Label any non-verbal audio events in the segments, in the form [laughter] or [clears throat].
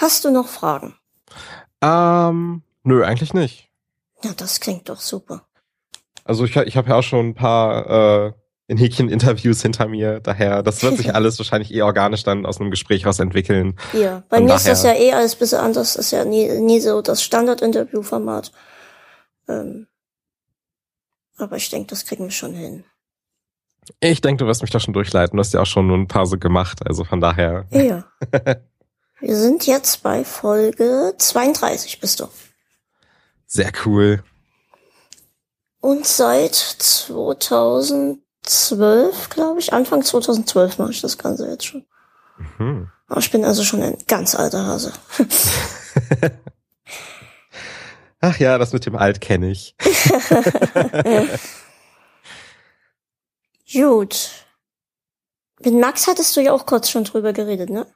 Hast du noch Fragen? Ähm, nö, eigentlich nicht. Ja, das klingt doch super. Also ich, ich habe ja auch schon ein paar äh, in Häkchen-Interviews hinter mir, daher, das wird sich [laughs] alles wahrscheinlich eh organisch dann aus einem Gespräch raus entwickeln. Ja, bei Von mir ist das ja daher- eh alles ein bisschen anders. Das ist ja nie, nie so das Standard-Interview-Format. Ähm, aber ich denke, das kriegen wir schon hin. Ich denke, du wirst mich da schon durchleiten. Du hast ja auch schon nur ein paar so gemacht, also von daher. Ja. [laughs] wir sind jetzt bei Folge 32, bist du. Sehr cool. Und seit 2012, glaube ich, Anfang 2012 mache ich das Ganze jetzt schon. Mhm. Ich bin also schon ein ganz alter Hase. [laughs] Ach ja, das mit dem Alt kenne ich. [laughs] Gut. Mit Max hattest du ja auch kurz schon drüber geredet, ne?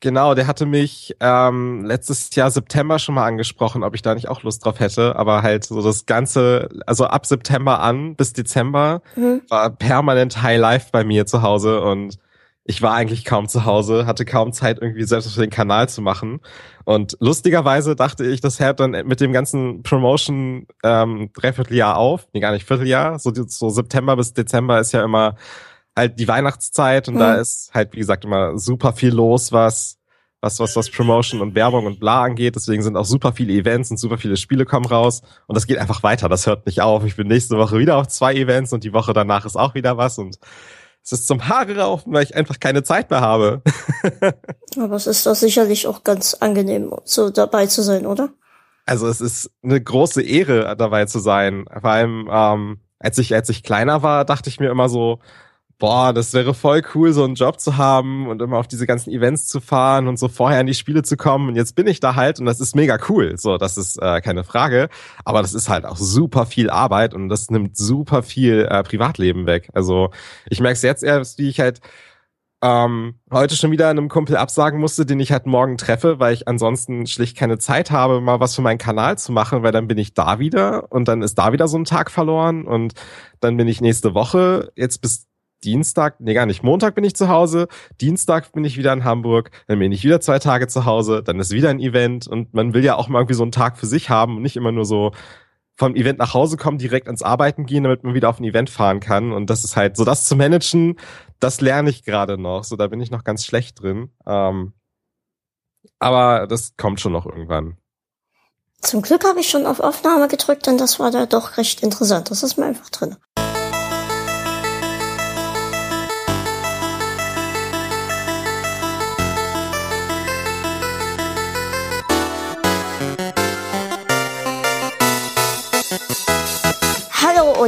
Genau, der hatte mich ähm, letztes Jahr September schon mal angesprochen, ob ich da nicht auch Lust drauf hätte. Aber halt so das Ganze, also ab September an bis Dezember Mhm. war permanent High Life bei mir zu Hause und ich war eigentlich kaum zu Hause, hatte kaum Zeit, irgendwie selbst für den Kanal zu machen. Und lustigerweise dachte ich, das hört dann mit dem ganzen Promotion ähm, Dreivierteljahr auf. Nee, gar nicht Vierteljahr. So, so September bis Dezember ist ja immer halt die Weihnachtszeit und Mhm. da ist halt, wie gesagt, immer super viel los, was was, was, was Promotion und Werbung und bla angeht. Deswegen sind auch super viele Events und super viele Spiele kommen raus. Und das geht einfach weiter. Das hört nicht auf. Ich bin nächste Woche wieder auf zwei Events und die Woche danach ist auch wieder was. Und es ist zum Haare raufen, weil ich einfach keine Zeit mehr habe. [laughs] Aber es ist doch sicherlich auch ganz angenehm, so dabei zu sein, oder? Also es ist eine große Ehre, dabei zu sein. Vor allem, ähm, als ich, als ich kleiner war, dachte ich mir immer so, boah, das wäre voll cool, so einen Job zu haben und immer auf diese ganzen Events zu fahren und so vorher in die Spiele zu kommen. Und jetzt bin ich da halt und das ist mega cool. So, das ist äh, keine Frage. Aber das ist halt auch super viel Arbeit und das nimmt super viel äh, Privatleben weg. Also ich merke es jetzt erst, wie ich halt ähm, heute schon wieder einem Kumpel absagen musste, den ich halt morgen treffe, weil ich ansonsten schlicht keine Zeit habe, mal was für meinen Kanal zu machen, weil dann bin ich da wieder und dann ist da wieder so ein Tag verloren und dann bin ich nächste Woche jetzt bis Dienstag, nee gar nicht, Montag bin ich zu Hause, Dienstag bin ich wieder in Hamburg, dann bin ich wieder zwei Tage zu Hause, dann ist wieder ein Event und man will ja auch mal irgendwie so einen Tag für sich haben und nicht immer nur so vom Event nach Hause kommen, direkt ans Arbeiten gehen, damit man wieder auf ein Event fahren kann. Und das ist halt so, das zu managen, das lerne ich gerade noch. So, da bin ich noch ganz schlecht drin. Ähm, aber das kommt schon noch irgendwann. Zum Glück habe ich schon auf Aufnahme gedrückt, denn das war da doch recht interessant. Das ist mir einfach drin.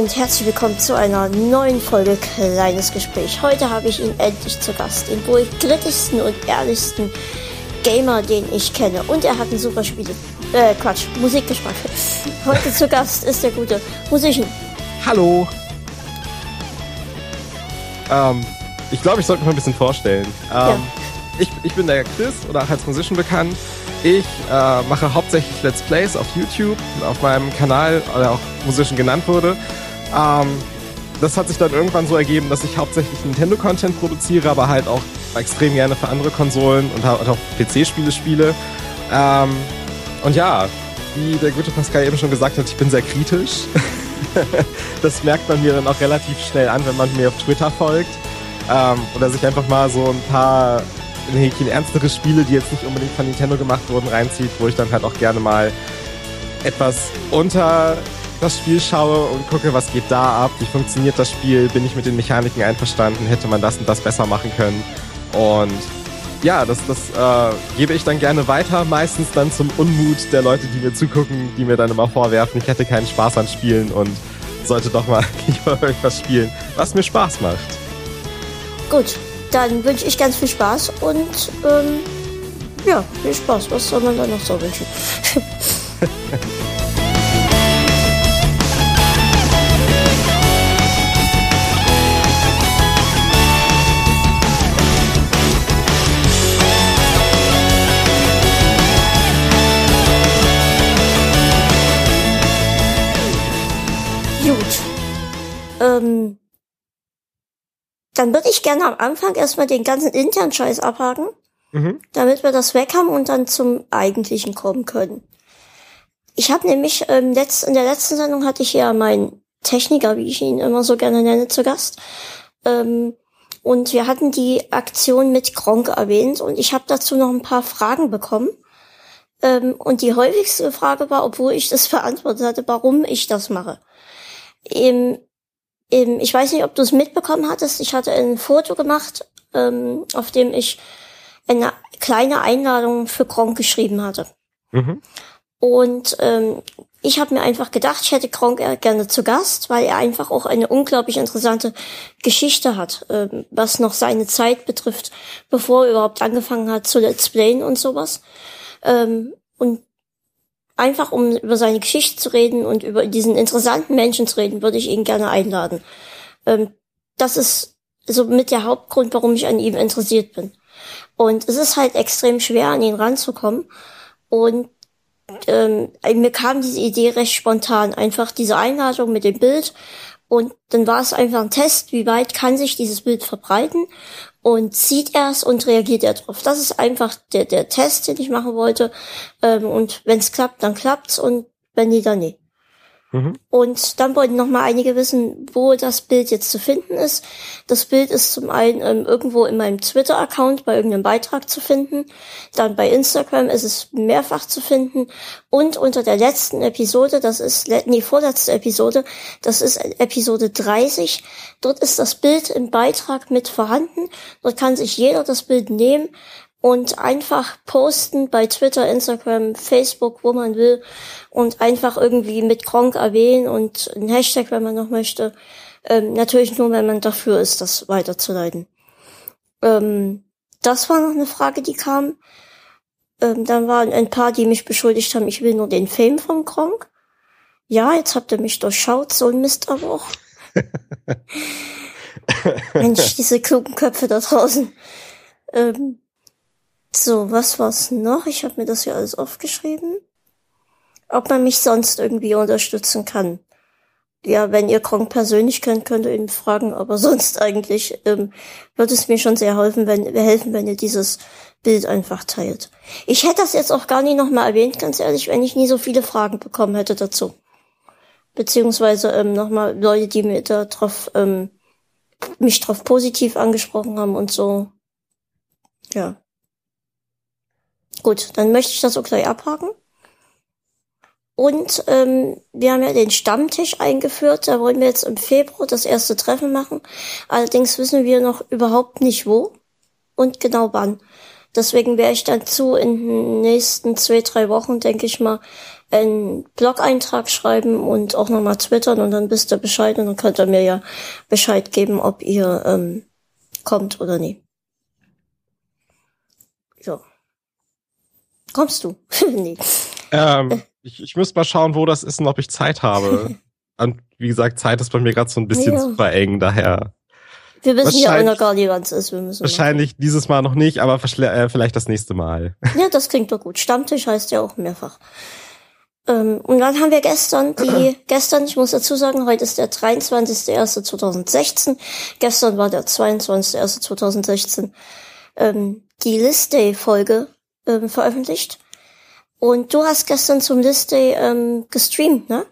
Und herzlich willkommen zu einer neuen Folge Kleines Gespräch. Heute habe ich ihn endlich zu Gast, den wohl kritischsten und ehrlichsten Gamer, den ich kenne. Und er hat ein super Spiel, äh, Quatsch, Musikgeschmack. [laughs] Heute zu Gast ist der gute Musician. Hallo! Ähm, ich glaube, ich sollte mich mal ein bisschen vorstellen. Ähm, Ja. ich, ich bin der Chris oder auch als Musician bekannt. Ich äh, mache hauptsächlich Let's Plays auf YouTube, auf meinem Kanal, der auch Musician genannt wurde. Ähm, das hat sich dann irgendwann so ergeben, dass ich hauptsächlich Nintendo-Content produziere, aber halt auch extrem gerne für andere Konsolen und halt auch PC-Spiele spiele. Ähm, und ja, wie der gute Pascal eben schon gesagt hat, ich bin sehr kritisch. [laughs] das merkt man mir dann auch relativ schnell an, wenn man mir auf Twitter folgt. Ähm, oder sich einfach mal so ein paar in Häkchen ernstere Spiele, die jetzt nicht unbedingt von Nintendo gemacht wurden, reinzieht, wo ich dann halt auch gerne mal etwas unter das Spiel schaue und gucke, was geht da ab, wie funktioniert das Spiel, bin ich mit den Mechaniken einverstanden, hätte man das und das besser machen können. Und ja, das, das äh, gebe ich dann gerne weiter, meistens dann zum Unmut der Leute, die mir zugucken, die mir dann immer vorwerfen, ich hätte keinen Spaß an Spielen und sollte doch mal [laughs] lieber irgendwas spielen, was mir Spaß macht. Gut, dann wünsche ich ganz viel Spaß und ähm, ja, viel Spaß. Was soll man da noch so wünschen? [laughs] [laughs] dann würde ich gerne am Anfang erstmal den ganzen internen Scheiß abhaken. mhm. damit wir das weg haben und dann zum eigentlichen kommen können. Ich habe nämlich ähm, letzt, in der letzten Sendung hatte ich ja meinen Techniker, wie ich ihn immer so gerne nenne, zu Gast. Ähm, und wir hatten die Aktion mit Gronk erwähnt und ich habe dazu noch ein paar Fragen bekommen. Ähm, und die häufigste Frage war, obwohl ich das [laughs] verantwortet hatte, warum ich das mache. Im, ich weiß nicht, ob du es mitbekommen hattest. Ich hatte ein Foto gemacht, ähm, auf dem ich eine kleine Einladung für Gronk geschrieben hatte. Mhm. Und ähm, ich habe mir einfach gedacht, ich hätte Gronk gerne zu Gast, weil er einfach auch eine unglaublich interessante Geschichte hat, ähm, was noch seine Zeit betrifft, bevor er überhaupt angefangen hat zu Let's Playen und sowas. Ähm, und einfach um über seine Geschichte zu reden und über diesen interessanten Menschen zu reden, würde ich ihn gerne einladen. Ähm, das ist so mit der Hauptgrund, warum ich an ihm interessiert bin. Und es ist halt extrem schwer, an ihn ranzukommen. Und ähm, mir kam diese Idee recht spontan. Einfach diese Einladung mit dem Bild. Und dann war es einfach ein Test, wie weit kann sich dieses Bild verbreiten und sieht er es und reagiert er drauf. Das ist einfach der, der Test, den ich machen wollte. Ähm, und wenn es klappt, dann klappt's und wenn nie, dann nie. Mhm. Und dann wollten noch mal einige wissen, wo das Bild jetzt zu finden ist. Das Bild ist zum einen ähm, irgendwo in meinem Twitter-Account bei irgendeinem Beitrag zu finden. Dann bei Instagram ist es mehrfach zu finden. Und unter der letzten Episode, das ist, nee, vorletzte Episode, das ist Episode 30. Dort ist das Bild im Beitrag mit vorhanden. Dort kann sich jeder das Bild nehmen und einfach posten bei Twitter, Instagram, Facebook, wo man will und einfach irgendwie mit Gronk erwähnen und ein Hashtag, wenn man noch möchte. Ähm, natürlich nur, wenn man dafür ist, das weiterzuleiten. Ähm, das war noch eine Frage, die kam. Ähm, dann waren ein paar, die mich beschuldigt haben, ich will nur den Fame von Gronk. Ja, jetzt habt ihr mich durchschaut, so ein Mist aber auch. [laughs] Mensch, diese klugen Köpfe da draußen. Ähm, so, was war's noch? Ich habe mir das ja alles aufgeschrieben. Ob man mich sonst irgendwie unterstützen kann. Ja, wenn ihr Kronk persönlich kennt, könnt ihr ihn fragen, aber [laughs] sonst eigentlich ähm, würde es mir schon sehr helfen, wenn, helfen, wenn ihr dieses Bild einfach teilt. Ich hätte das jetzt auch gar nicht nochmal erwähnt, ganz ehrlich, wenn ich nie so viele Fragen bekommen hätte dazu. Beziehungsweise ähm, nochmal Leute, die mir da drauf, ähm, mich drauf positiv angesprochen haben und so. Ja. Gut, dann möchte ich das auch gleich abhaken. Und ähm, wir haben ja den Stammtisch eingeführt. Da wollen wir jetzt im Februar das erste Treffen machen. Allerdings wissen wir noch überhaupt nicht wo und genau wann. Deswegen werde ich dazu in den nächsten zwei, drei Wochen, denke ich mal, einen Blog-Eintrag schreiben und auch nochmal twittern und dann wisst ihr Bescheid und dann könnt ihr mir ja Bescheid geben, ob ihr ähm, kommt oder nie. Kommst du? [laughs] nee. Ähm, ich, ich müsste mal schauen, wo das ist und ob ich Zeit habe. [laughs] und wie gesagt, Zeit ist bei mir gerade so ein bisschen ja. super eng, daher. Wir wissen ja auch noch gar nicht, wann es ist. Wahrscheinlich machen. dieses Mal noch nicht, aber äh, vielleicht das nächste Mal. Ja, das klingt doch gut. Stammtisch heißt ja auch mehrfach. Ähm, und dann haben wir gestern die, [clears throat] gestern, ich muss dazu sagen, heute ist der 23.01.2016. Gestern war der 22.01.2016. Ähm, die List Day Folge ähm, veröffentlicht. Und du hast gestern zum List Day ähm, gestreamt, ne?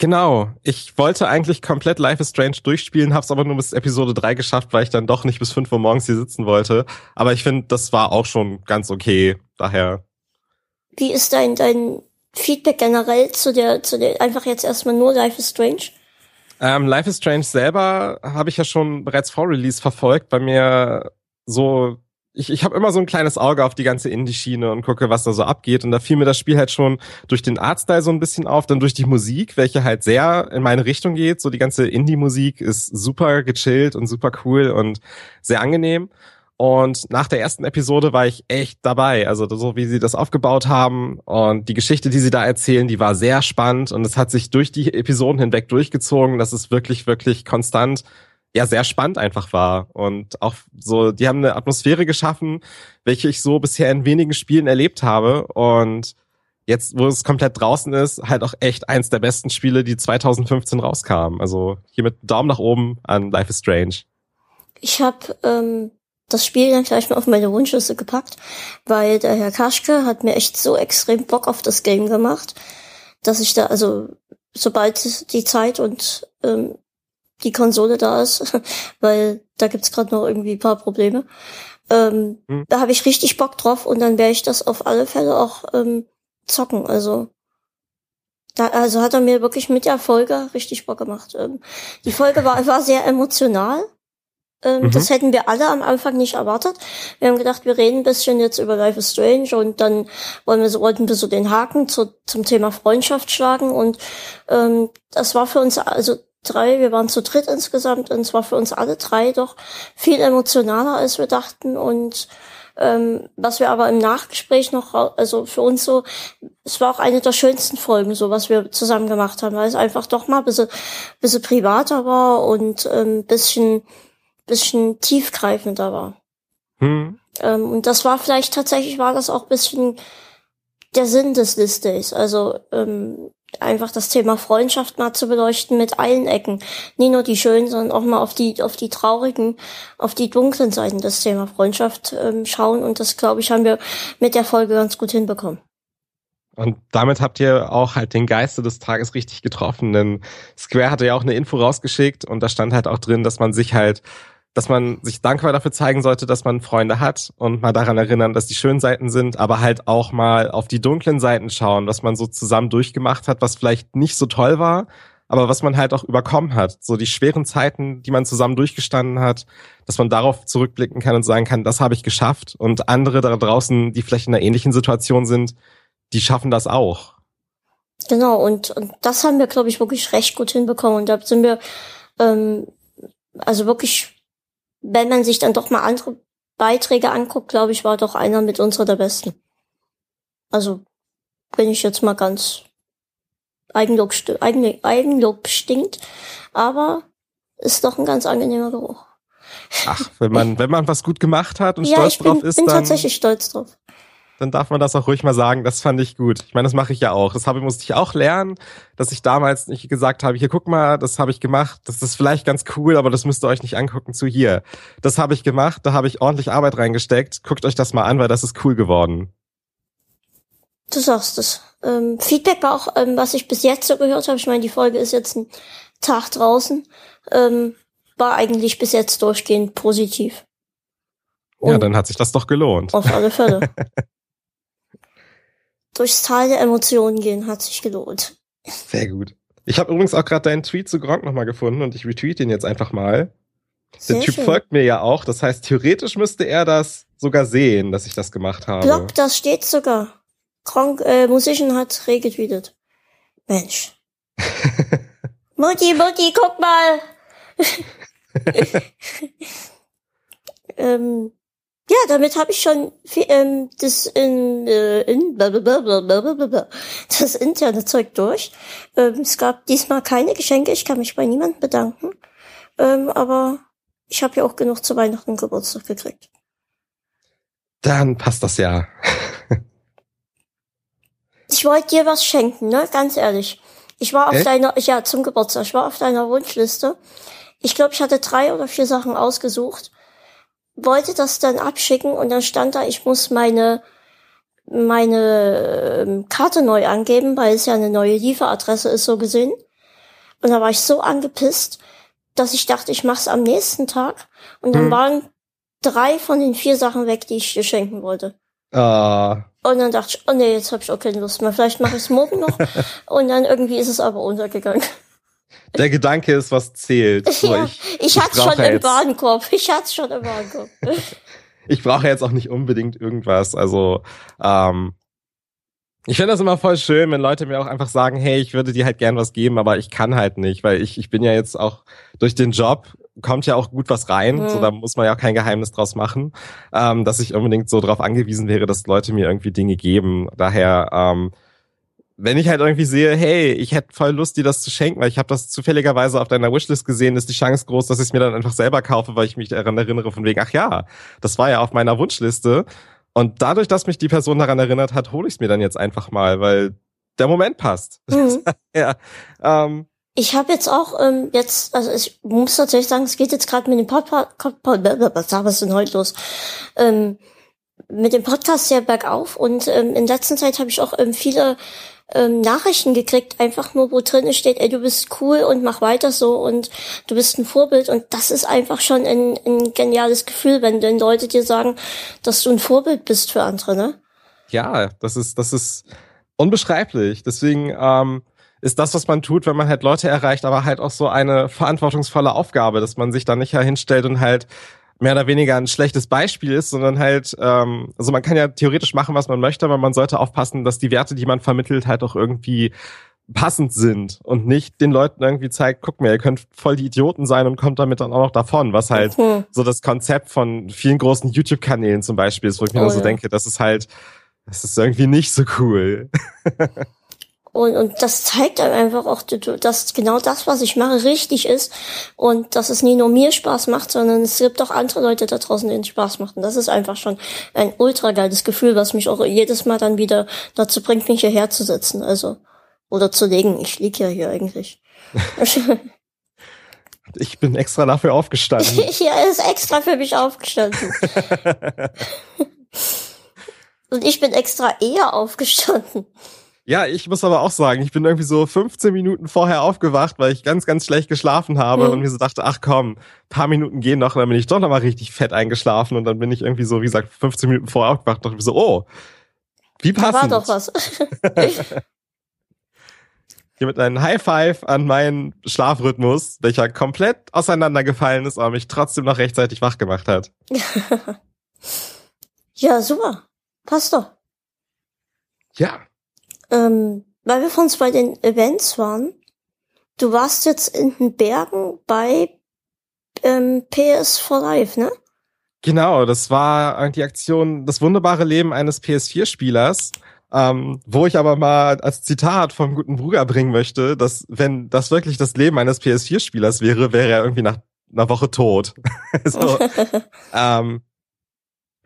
Genau. Ich wollte eigentlich komplett Life is Strange durchspielen, hab's aber nur bis Episode 3 geschafft, weil ich dann doch nicht bis 5 Uhr morgens hier sitzen wollte. Aber ich finde, das war auch schon ganz okay. Daher. Wie ist dein, dein Feedback generell zu der, zu der, einfach jetzt erstmal nur Life is Strange? Ähm, Life is Strange selber habe ich ja schon bereits vor Release verfolgt. Bei mir so ich, ich habe immer so ein kleines Auge auf die ganze Indie-Schiene und gucke, was da so abgeht. Und da fiel mir das Spiel halt schon durch den Artstyle so ein bisschen auf, dann durch die Musik, welche halt sehr in meine Richtung geht. So die ganze Indie-Musik ist super gechillt und super cool und sehr angenehm. Und nach der ersten Episode war ich echt dabei. Also so wie sie das aufgebaut haben und die Geschichte, die sie da erzählen, die war sehr spannend und es hat sich durch die Episoden hinweg durchgezogen. Das ist wirklich, wirklich konstant ja sehr spannend einfach war und auch so, die haben eine Atmosphäre geschaffen, welche ich so bisher in wenigen Spielen erlebt habe und jetzt, wo es komplett draußen ist, halt auch echt eins der besten Spiele, die 2015 rauskamen. Also hier mit Daumen nach oben an Life is Strange. Ich habe ähm, das Spiel dann gleich mal auf meine Wunschliste gepackt, weil der Herr Kaschke hat mir echt so extrem Bock auf das Game gemacht, dass ich da, also sobald die Zeit und ähm, die Konsole da ist, [laughs] weil da gibt's gerade noch irgendwie ein paar Probleme, ähm, hm. da habe ich richtig Bock drauf und dann werde ich das auf alle Fälle auch ähm, zocken. Also da, also hat er mir wirklich mit der Folge richtig Bock gemacht. Ähm, die Folge war, war sehr emotional. Ähm, mhm. Das hätten wir alle am Anfang nicht erwartet. Wir haben gedacht, wir reden ein bisschen jetzt über Life is Strange und dann wollen wir so, wollten wir so den Haken zu, zum Thema Freundschaft schlagen und ähm, das war für uns, also drei, wir waren zu dritt insgesamt und es war für uns alle drei doch viel emotionaler, als wir dachten und ähm, was wir aber im Nachgespräch noch, also für uns so, es war auch eine der schönsten Folgen, so was wir zusammen gemacht haben, weil es einfach doch mal ein bisschen, bisschen privater war und ähm, bisschen, bisschen tiefgreifender war. Hm. Ähm, und das war vielleicht tatsächlich, war das auch bisschen der Sinn des List Days. Also ähm, einfach das Thema Freundschaft mal zu beleuchten mit allen Ecken. Nie nur die schönen, sondern auch mal auf die, auf die traurigen, auf die dunklen Seiten des Thema Freundschaft ähm, schauen. Und das, glaube ich, haben wir mit der Folge ganz gut hinbekommen. Und damit habt ihr auch halt den Geiste des Tages richtig getroffen, denn Square hatte ja auch eine Info rausgeschickt und da stand halt auch drin, dass man sich halt dass man sich dankbar dafür zeigen sollte, dass man Freunde hat und mal daran erinnern, dass die schönen Seiten sind, aber halt auch mal auf die dunklen Seiten schauen, was man so zusammen durchgemacht hat, was vielleicht nicht so toll war, aber was man halt auch überkommen hat. So die schweren Zeiten, die man zusammen durchgestanden hat, dass man darauf zurückblicken kann und sagen kann, das habe ich geschafft. Und andere da draußen, die vielleicht in einer ähnlichen Situation sind, die schaffen das auch. Genau, und, und das haben wir, glaube ich, wirklich recht gut hinbekommen. Und da sind wir ähm, also wirklich wenn man sich dann doch mal andere Beiträge anguckt, glaube ich, war doch einer mit unserer der besten. Also bin ich jetzt mal ganz Eigenlob, Eigen, Eigenlob stinkt, aber ist doch ein ganz angenehmer Geruch. Ach, wenn man, wenn man was gut gemacht hat und ja, stolz drauf bin, ist, bin dann. tatsächlich stolz drauf dann darf man das auch ruhig mal sagen. Das fand ich gut. Ich meine, das mache ich ja auch. Das habe musste ich auch lernen, dass ich damals nicht gesagt habe, hier guck mal, das habe ich gemacht. Das ist vielleicht ganz cool, aber das müsst ihr euch nicht angucken zu hier. Das habe ich gemacht, da habe ich ordentlich Arbeit reingesteckt. Guckt euch das mal an, weil das ist cool geworden. Du sagst es. Ähm, Feedback war auch, ähm, was ich bis jetzt so gehört habe. Ich meine, die Folge ist jetzt ein Tag draußen. Ähm, war eigentlich bis jetzt durchgehend positiv. Und ja, dann hat sich das doch gelohnt. Auf alle Fälle. [laughs] durchs Tal der Emotionen gehen, hat sich gelohnt. Sehr gut. Ich habe übrigens auch gerade deinen Tweet zu Gronk nochmal gefunden und ich retweet ihn jetzt einfach mal. Sehr Der Typ schön. folgt mir ja auch, das heißt, theoretisch müsste er das sogar sehen, dass ich das gemacht habe. Blog, das steht sogar. Gronk, äh, Musician hat regetweetet. Mensch. [laughs] Mutti, Mutti, guck mal. [laughs] [laughs] ähm, ja, damit habe ich schon ähm, das in, äh, in blablabla, das interne Zeug durch. Ähm, es gab diesmal keine Geschenke, ich kann mich bei niemandem bedanken. Ähm, aber ich habe ja auch genug zu Weihnachten und Geburtstag gekriegt. Dann passt das ja. [laughs] ich wollte dir was schenken, ne? Ganz ehrlich. Ich war auf Echt? deiner, ja, zum Geburtstag, ich war auf deiner Wunschliste. Ich glaube, ich hatte drei oder vier Sachen ausgesucht wollte das dann abschicken und dann stand da, ich muss meine meine ähm, Karte neu angeben, weil es ja eine neue Lieferadresse ist, so gesehen. Und da war ich so angepisst, dass ich dachte, ich mach's am nächsten Tag. Und dann hm. waren drei von den vier Sachen weg, die ich dir schenken wollte. Ah. Und dann dachte ich, oh nee, jetzt habe ich auch keine Lust mehr. Vielleicht mache ich es morgen noch. [laughs] und dann irgendwie ist es aber untergegangen. Der Gedanke ist, was zählt. [laughs] So, ja, ich, ich, ich hatte schon im Warenkorb. Ich hatte schon im Warenkorb. [laughs] ich brauche jetzt auch nicht unbedingt irgendwas. Also, ähm, ich finde das immer voll schön, wenn Leute mir auch einfach sagen, hey, ich würde dir halt gern was geben, aber ich kann halt nicht, weil ich, ich bin ja jetzt auch durch den Job kommt ja auch gut was rein, mhm. so da muss man ja auch kein Geheimnis draus machen, ähm, dass ich unbedingt so darauf angewiesen wäre, dass Leute mir irgendwie Dinge geben. Daher ähm, wenn ich halt irgendwie sehe, hey, ich hätte voll Lust, dir das zu schenken, weil ich habe das zufälligerweise auf deiner Wishlist gesehen, ist die Chance groß, dass ich es mir dann einfach selber kaufe, weil ich mich daran erinnere, von wegen, ach ja, das war ja auf meiner Wunschliste. Und dadurch, dass mich die Person daran erinnert hat, hole ich es mir dann jetzt einfach mal, weil der Moment passt. Mhm. [laughs] ja. Ähm, Ich habe jetzt auch ähm, jetzt, also ich muss tatsächlich sagen, es geht jetzt gerade mit dem Podcast, was ist denn heute los? Ähm, mit dem Podcast sehr bergauf und ähm, in letzter Zeit habe ich auch ähm, viele ähm, Nachrichten gekriegt, einfach nur, wo drin steht, ey, du bist cool und mach weiter so und du bist ein Vorbild und das ist einfach schon ein, ein geniales Gefühl, wenn denn Leute dir sagen, dass du ein Vorbild bist für andere, ne? Ja, das ist, das ist unbeschreiblich. Deswegen ähm, ist das, was man tut, wenn man halt Leute erreicht, aber halt auch so eine verantwortungsvolle Aufgabe, dass man sich da nicht hinstellt und halt mehr oder weniger ein schlechtes Beispiel ist, sondern halt, ähm, also man kann ja theoretisch machen, was man möchte, aber man sollte aufpassen, dass die Werte, die man vermittelt, halt auch irgendwie passend sind und nicht den Leuten irgendwie zeigt, guck mir, ihr könnt voll die Idioten sein und kommt damit dann auch noch davon, was halt mhm. so das Konzept von vielen großen YouTube-Kanälen zum Beispiel ist, wo ich mir oh, so ja. denke, das ist halt, das ist irgendwie nicht so cool. [laughs] Und, und das zeigt einem einfach auch, dass genau das, was ich mache, richtig ist und dass es nie nur mir Spaß macht, sondern es gibt auch andere Leute da draußen, denen es Spaß macht. Und das ist einfach schon ein ultra geiles Gefühl, was mich auch jedes Mal dann wieder dazu bringt, mich hierher zu sitzen. Also, oder zu legen. Ich lieg ja hier eigentlich. [laughs] ich bin extra dafür aufgestanden. [laughs] ja, er ist extra für mich aufgestanden. [laughs] und ich bin extra eher aufgestanden. Ja, ich muss aber auch sagen, ich bin irgendwie so 15 Minuten vorher aufgewacht, weil ich ganz, ganz schlecht geschlafen habe mhm. und mir so dachte, ach komm, paar Minuten gehen noch, und dann bin ich doch noch mal richtig fett eingeschlafen und dann bin ich irgendwie so, wie gesagt, 15 Minuten vorher aufgewacht und dachte mir so, oh, wie passend. Da war doch was. [laughs] Hier mit einem High Five an meinen Schlafrhythmus, welcher komplett auseinandergefallen ist, aber mich trotzdem noch rechtzeitig wach gemacht hat. [laughs] ja, super. Passt doch. Ja ähm, weil wir von uns bei den Events waren, du warst jetzt in den Bergen bei ähm, PS4 Live, ne? Genau, das war die Aktion Das wunderbare Leben eines PS4-Spielers. Ähm, wo ich aber mal als Zitat vom guten Bruder bringen möchte, dass wenn das wirklich das Leben eines PS4-Spielers wäre, wäre er irgendwie nach einer Woche tot. [laughs] so, [laughs] ähm,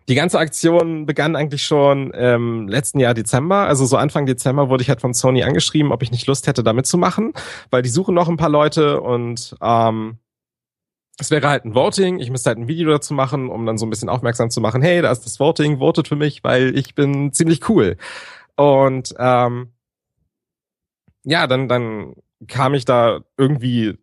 die ganze Aktion begann eigentlich schon im letzten Jahr Dezember. Also so Anfang Dezember wurde ich halt von Sony angeschrieben, ob ich nicht Lust hätte, da mitzumachen, weil die suchen noch ein paar Leute und ähm, es wäre halt ein Voting. Ich müsste halt ein Video dazu machen, um dann so ein bisschen aufmerksam zu machen, hey, da ist das Voting, votet für mich, weil ich bin ziemlich cool. Und ähm, ja, dann, dann kam ich da irgendwie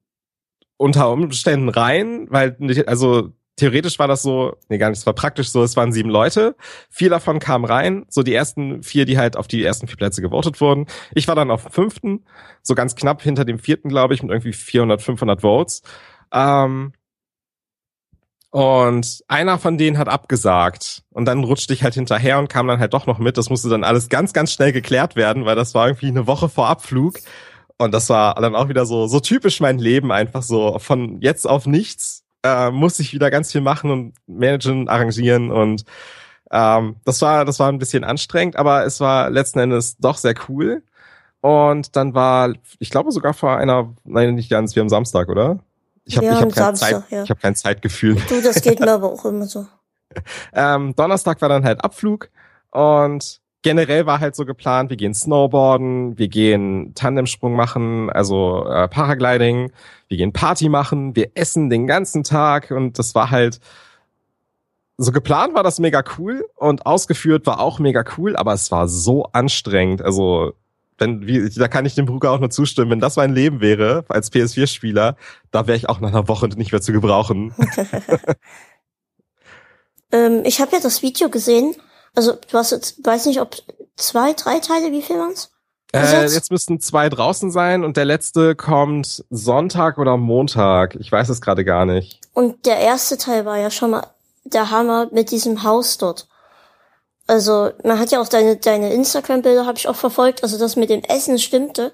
unter Umständen rein, weil also theoretisch war das so, nee, gar nicht, es war praktisch so, es waren sieben Leute, vier davon kamen rein, so die ersten vier, die halt auf die ersten vier Plätze gewotet wurden. Ich war dann auf dem fünften, so ganz knapp hinter dem vierten, glaube ich, mit irgendwie 400, 500 Votes. Ähm, und einer von denen hat abgesagt. Und dann rutschte ich halt hinterher und kam dann halt doch noch mit. Das musste dann alles ganz, ganz schnell geklärt werden, weil das war irgendwie eine Woche vor Abflug. Und das war dann auch wieder so, so typisch mein Leben, einfach so von jetzt auf nichts äh, musste ich wieder ganz viel machen und managen, arrangieren und ähm, das war das war ein bisschen anstrengend, aber es war letzten Endes doch sehr cool. Und dann war, ich glaube sogar vor einer, nein, nicht ganz, wir haben Samstag, oder? Ich habe ja, ich hab kein, Samstag, Zeit, ja. ich hab kein Zeitgefühl. Du, das geht mir [laughs] aber auch immer so. ähm, Donnerstag war dann halt Abflug und generell war halt so geplant, wir gehen Snowboarden, wir gehen Tandemsprung machen, also äh, Paragliding, wir gehen Party machen, wir essen den ganzen Tag und das war halt so geplant war das mega cool und ausgeführt war auch mega cool, aber es war so anstrengend. Also wenn, wie, da kann ich dem Bruder auch nur zustimmen. Wenn das mein Leben wäre als PS4-Spieler, da wäre ich auch nach einer Woche nicht mehr zu gebrauchen. [laughs] ähm, ich habe ja das Video gesehen also du hast jetzt, weiß nicht, ob zwei, drei Teile, wie viel waren's? Äh, jetzt müssten zwei draußen sein und der letzte kommt Sonntag oder Montag. Ich weiß es gerade gar nicht. Und der erste Teil war ja schon mal der Hammer mit diesem Haus dort. Also man hat ja auch deine, deine Instagram-Bilder habe ich auch verfolgt. Also das mit dem Essen stimmte.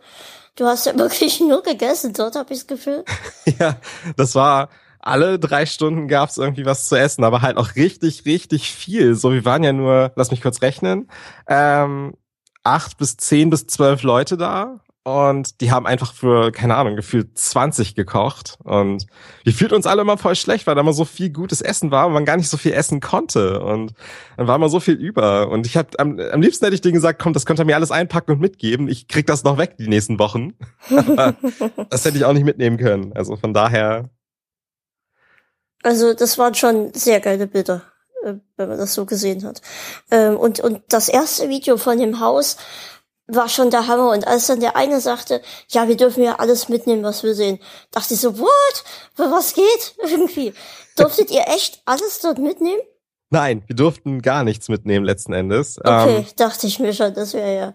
Du hast ja [laughs] wirklich nur gegessen dort, habe ich das Gefühl. [laughs] ja, das war alle drei Stunden gab's irgendwie was zu essen, aber halt auch richtig, richtig viel. So, wir waren ja nur, lass mich kurz rechnen, ähm, acht bis zehn bis zwölf Leute da. und die haben einfach für, keine Ahnung, gefühlt 20 gekocht und wir fühlten uns alle immer voll schlecht, weil da immer so viel gutes Essen war und man gar nicht so viel essen konnte und dann war immer so viel über und ich hab am, am liebsten hätte ich denen gesagt, komm, das könnt ihr mir alles einpacken und mitgeben, ich krieg das noch weg die nächsten Wochen. [laughs] das hätte ich auch nicht mitnehmen können, also von daher. Also das waren schon sehr geile Bilder äh, wenn man das so gesehen hat. Ähm, und, und das erste Video von dem Haus war schon der Hammer. Und als dann der eine sagte, ja, wir dürfen ja alles mitnehmen, was wir sehen, dachte ich so, what? Was geht? [laughs] Irgendwie. Durftet ihr echt alles dort mitnehmen? Nein, wir durften gar nichts mitnehmen letzten Endes. Okay, ähm, dachte ich mir schon, das wäre ja.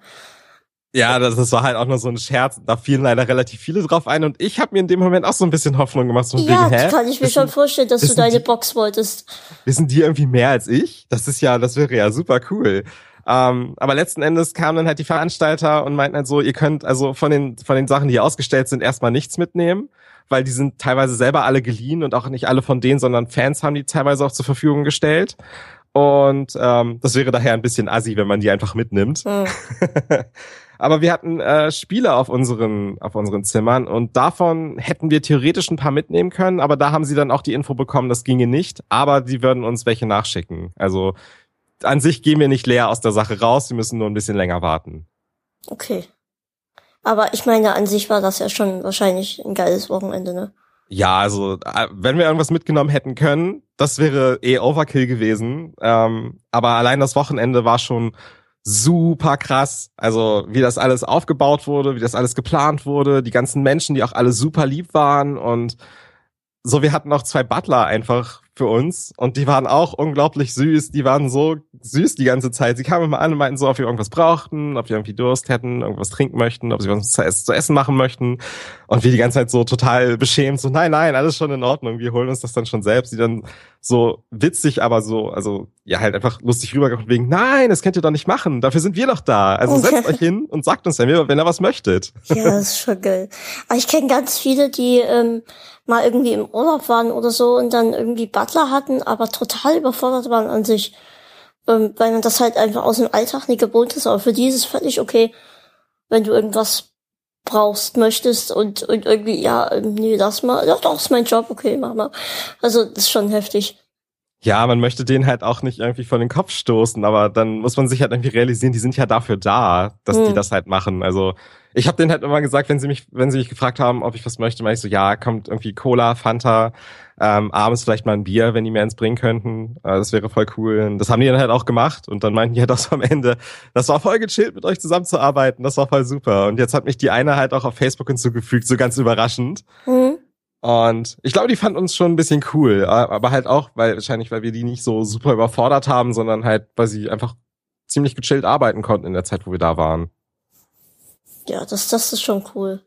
Ja, das, das war halt auch nur so ein Scherz. Da fielen leider relativ viele drauf ein und ich habe mir in dem Moment auch so ein bisschen Hoffnung gemacht. So ja, wegen, hä? kann ich mir wissen, schon vorstellen, dass du deine die, Box wolltest. Wissen die irgendwie mehr als ich? Das ist ja, das wäre ja super cool. Ähm, aber letzten Endes kamen dann halt die Veranstalter und meinten halt so, ihr könnt also von den, von den Sachen, die hier ausgestellt sind, erstmal nichts mitnehmen, weil die sind teilweise selber alle geliehen und auch nicht alle von denen, sondern Fans haben die teilweise auch zur Verfügung gestellt. Und ähm, das wäre daher ein bisschen assi, wenn man die einfach mitnimmt. Mhm. [laughs] Aber wir hatten äh, Spiele auf unseren, auf unseren Zimmern und davon hätten wir theoretisch ein paar mitnehmen können, aber da haben sie dann auch die Info bekommen, das ginge nicht, aber sie würden uns welche nachschicken. Also an sich gehen wir nicht leer aus der Sache raus, wir müssen nur ein bisschen länger warten. Okay. Aber ich meine, an sich war das ja schon wahrscheinlich ein geiles Wochenende, ne? Ja, also äh, wenn wir irgendwas mitgenommen hätten können, das wäre eh Overkill gewesen. Ähm, aber allein das Wochenende war schon super krass. Also wie das alles aufgebaut wurde, wie das alles geplant wurde, die ganzen Menschen, die auch alle super lieb waren und so, wir hatten noch zwei Butler einfach für uns und die waren auch unglaublich süß. Die waren so süß die ganze Zeit. Sie kamen immer an und meinten so, ob wir irgendwas brauchten, ob wir irgendwie Durst hätten, irgendwas trinken möchten, ob sie was zu essen machen möchten. Und wir die ganze Zeit so total beschämt, so nein, nein, alles schon in Ordnung, wir holen uns das dann schon selbst. Die dann so witzig, aber so, also ja, halt einfach lustig rübergekommen wegen, nein, das könnt ihr doch nicht machen, dafür sind wir doch da. Also setzt euch hin und sagt uns dann, wenn ihr was möchtet. Ja, das ist schon geil. Aber ich kenne ganz viele, die ähm, mal irgendwie im Urlaub waren oder so und dann irgendwie Butler hatten, aber total überfordert waren an sich, ähm, weil man das halt einfach aus dem Alltag nicht gewohnt ist. Aber für die ist es völlig okay, wenn du irgendwas brauchst, möchtest und, und irgendwie, ja, ähm, nee, das mal, ja, doch, ist mein Job, okay, mach mal. Also, das ist schon heftig. Ja, man möchte den halt auch nicht irgendwie vor den Kopf stoßen, aber dann muss man sich halt irgendwie realisieren, die sind ja dafür da, dass hm. die das halt machen. Also ich habe denen halt immer gesagt, wenn sie mich, wenn sie mich gefragt haben, ob ich was möchte, meine ich so, ja, kommt irgendwie Cola, Fanta, ähm, abends vielleicht mal ein Bier, wenn die mir eins bringen könnten. Äh, das wäre voll cool. Und das haben die dann halt auch gemacht. Und dann meinten die halt auch so am Ende, das war voll gechillt, mit euch zusammenzuarbeiten. Das war voll super. Und jetzt hat mich die eine halt auch auf Facebook hinzugefügt, so ganz überraschend. Mhm. Und ich glaube, die fand uns schon ein bisschen cool, aber halt auch, weil wahrscheinlich, weil wir die nicht so super überfordert haben, sondern halt, weil sie einfach ziemlich gechillt arbeiten konnten in der Zeit, wo wir da waren. Ja, das, das ist schon cool.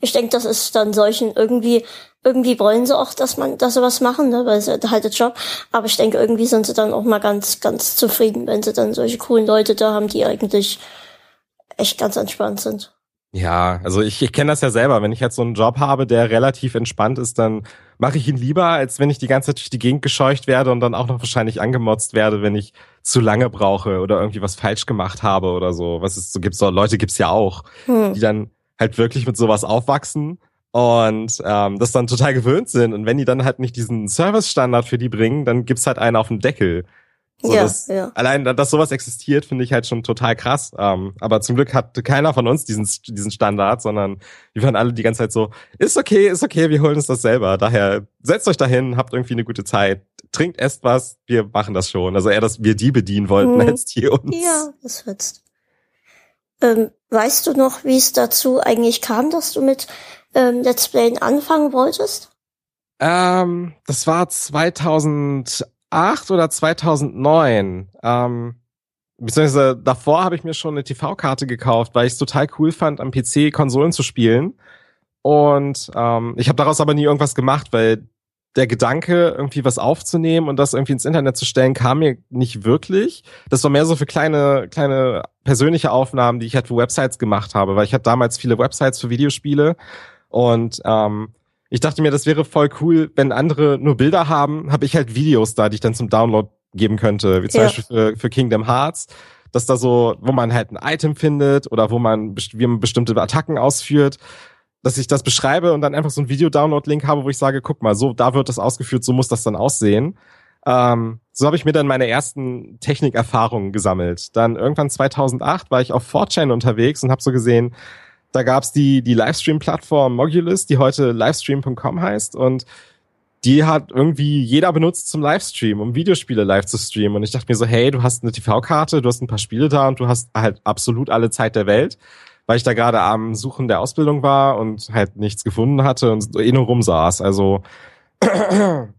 Ich denke, das ist dann solchen irgendwie, irgendwie wollen sie auch, dass man, dass sie was machen, ne, weil sie halt der Job. Aber ich denke, irgendwie sind sie dann auch mal ganz, ganz zufrieden, wenn sie dann solche coolen Leute da haben, die eigentlich echt ganz entspannt sind. Ja, also ich, ich kenne das ja selber. Wenn ich jetzt so einen Job habe, der relativ entspannt ist, dann mache ich ihn lieber, als wenn ich die ganze Zeit durch die Gegend gescheucht werde und dann auch noch wahrscheinlich angemotzt werde, wenn ich zu lange brauche oder irgendwie was falsch gemacht habe oder so. Was es so gibt, so Leute gibt's ja auch, hm. die dann halt wirklich mit sowas aufwachsen und ähm, das dann total gewöhnt sind. Und wenn die dann halt nicht diesen Service-Standard für die bringen, dann gibt's halt einen auf dem Deckel. So, ja, das, ja. Allein, dass sowas existiert, finde ich halt schon total krass. Ähm, aber zum Glück hat keiner von uns diesen, diesen Standard, sondern wir waren alle die ganze Zeit so, ist okay, ist okay, wir holen uns das selber. Daher setzt euch dahin, habt irgendwie eine gute Zeit, trinkt, esst was, wir machen das schon. Also eher, dass wir die bedienen wollten, hm. als die uns. Ja, das wird's. Ähm, weißt du noch, wie es dazu eigentlich kam, dass du mit ähm, Let's Play anfangen wolltest? Ähm, das war 2000 2008 oder 2009. Ähm, beziehungsweise davor habe ich mir schon eine TV-Karte gekauft, weil ich es total cool fand, am PC Konsolen zu spielen. Und ähm, ich habe daraus aber nie irgendwas gemacht, weil der Gedanke, irgendwie was aufzunehmen und das irgendwie ins Internet zu stellen, kam mir nicht wirklich. Das war mehr so für kleine, kleine persönliche Aufnahmen, die ich halt für Websites gemacht habe, weil ich hatte damals viele Websites für Videospiele und ähm, ich dachte mir, das wäre voll cool, wenn andere nur Bilder haben, habe ich halt Videos da, die ich dann zum Download geben könnte, wie zum ja. Beispiel für, für Kingdom Hearts. dass da so, wo man halt ein Item findet oder wo man, wie man bestimmte Attacken ausführt, dass ich das beschreibe und dann einfach so ein Video-Download-Link habe, wo ich sage, guck mal, so, da wird das ausgeführt, so muss das dann aussehen. Ähm, so habe ich mir dann meine ersten Technikerfahrungen gesammelt. Dann irgendwann 2008 war ich auf 4chan unterwegs und habe so gesehen, da gab's die, die Livestream-Plattform Mogulus, die heute livestream.com heißt und die hat irgendwie jeder benutzt zum Livestream, um Videospiele live zu streamen. Und ich dachte mir so, hey, du hast eine TV-Karte, du hast ein paar Spiele da und du hast halt absolut alle Zeit der Welt, weil ich da gerade am Suchen der Ausbildung war und halt nichts gefunden hatte und eh nur rumsaß. Also [clears throat] habe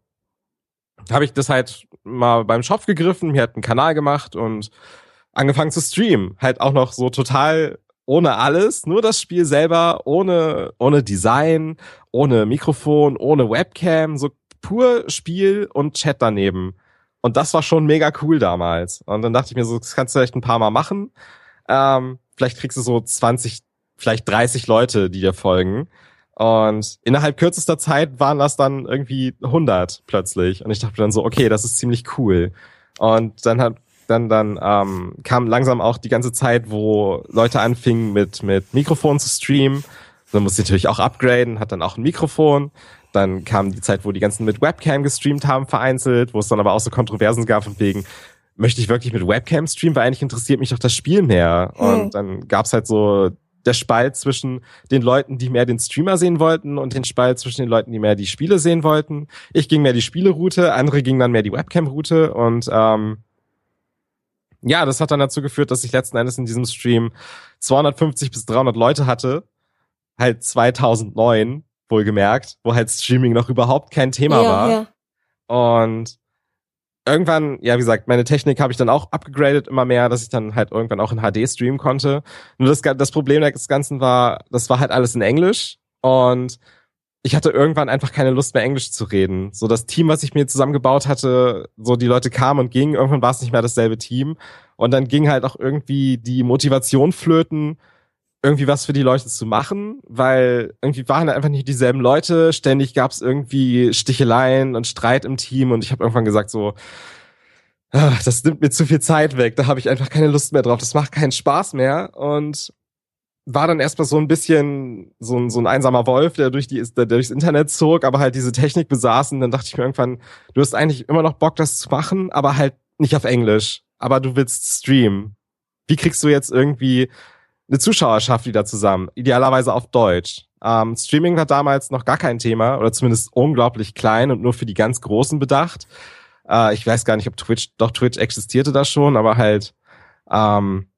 ich das halt mal beim Shop gegriffen, mir hat einen Kanal gemacht und angefangen zu streamen. Halt auch noch so total ohne alles, nur das Spiel selber, ohne, ohne Design, ohne Mikrofon, ohne Webcam, so pur Spiel und Chat daneben. Und das war schon mega cool damals. Und dann dachte ich mir so, das kannst du vielleicht ein paar Mal machen. Ähm, vielleicht kriegst du so 20, vielleicht 30 Leute, die dir folgen. Und innerhalb kürzester Zeit waren das dann irgendwie 100 plötzlich. Und ich dachte dann so, okay, das ist ziemlich cool. Und dann hat dann dann ähm, kam langsam auch die ganze Zeit, wo Leute anfingen mit mit Mikrofon zu streamen. Dann musste ich natürlich auch upgraden, hat dann auch ein Mikrofon. Dann kam die Zeit, wo die ganzen mit Webcam gestreamt haben, vereinzelt, wo es dann aber auch so Kontroversen gab von wegen, möchte ich wirklich mit Webcam streamen, weil eigentlich interessiert mich doch das Spiel mehr. Hm. Und dann gab's halt so der Spalt zwischen den Leuten, die mehr den Streamer sehen wollten und den Spalt zwischen den Leuten, die mehr die Spiele sehen wollten. Ich ging mehr die Spieleroute, andere gingen dann mehr die Webcam-Route und ähm, ja, das hat dann dazu geführt, dass ich letzten Endes in diesem Stream 250 bis 300 Leute hatte, halt 2009 wohlgemerkt, wo halt Streaming noch überhaupt kein Thema ja, war. Ja. Und irgendwann, ja, wie gesagt, meine Technik habe ich dann auch abgegradet immer mehr, dass ich dann halt irgendwann auch in HD streamen konnte. Nur das, das Problem des Ganzen war, das war halt alles in Englisch und ich hatte irgendwann einfach keine Lust mehr Englisch zu reden. So das Team, was ich mir zusammengebaut hatte, so die Leute kamen und gingen, irgendwann war es nicht mehr dasselbe Team und dann ging halt auch irgendwie die Motivation flöten, irgendwie was für die Leute zu machen, weil irgendwie waren einfach nicht dieselben Leute, ständig gab es irgendwie Sticheleien und Streit im Team und ich habe irgendwann gesagt so, ach, das nimmt mir zu viel Zeit weg, da habe ich einfach keine Lust mehr drauf, das macht keinen Spaß mehr. Und war dann erstmal so ein bisschen so ein, so ein einsamer Wolf, der durch die der durchs Internet zog, aber halt diese Technik besaß. Und dann dachte ich mir irgendwann, du hast eigentlich immer noch Bock das zu machen, aber halt nicht auf Englisch, aber du willst streamen. Wie kriegst du jetzt irgendwie eine Zuschauerschaft wieder zusammen, idealerweise auf Deutsch. Ähm, Streaming war damals noch gar kein Thema oder zumindest unglaublich klein und nur für die ganz Großen bedacht. Äh, ich weiß gar nicht, ob Twitch, doch Twitch existierte da schon, aber halt ähm,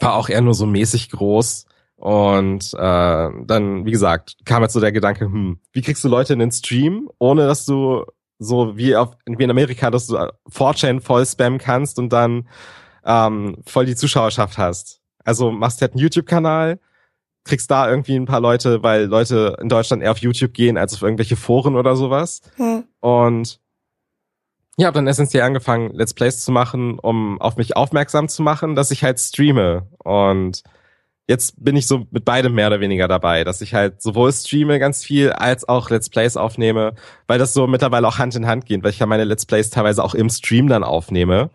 war auch eher nur so mäßig groß. Und äh, dann, wie gesagt, kam jetzt so der Gedanke, hm, wie kriegst du Leute in den Stream, ohne dass du so wie auf wie in Amerika, dass du 4chan voll spammen kannst und dann ähm, voll die Zuschauerschaft hast. Also machst halt einen YouTube-Kanal, kriegst da irgendwie ein paar Leute, weil Leute in Deutschland eher auf YouTube gehen als auf irgendwelche Foren oder sowas. Hm. Und ja, hab dann essentiell angefangen, Let's Plays zu machen, um auf mich aufmerksam zu machen, dass ich halt streame. Und jetzt bin ich so mit beidem mehr oder weniger dabei, dass ich halt sowohl streame ganz viel, als auch Let's Plays aufnehme, weil das so mittlerweile auch Hand in Hand geht, weil ich ja meine Let's Plays teilweise auch im Stream dann aufnehme.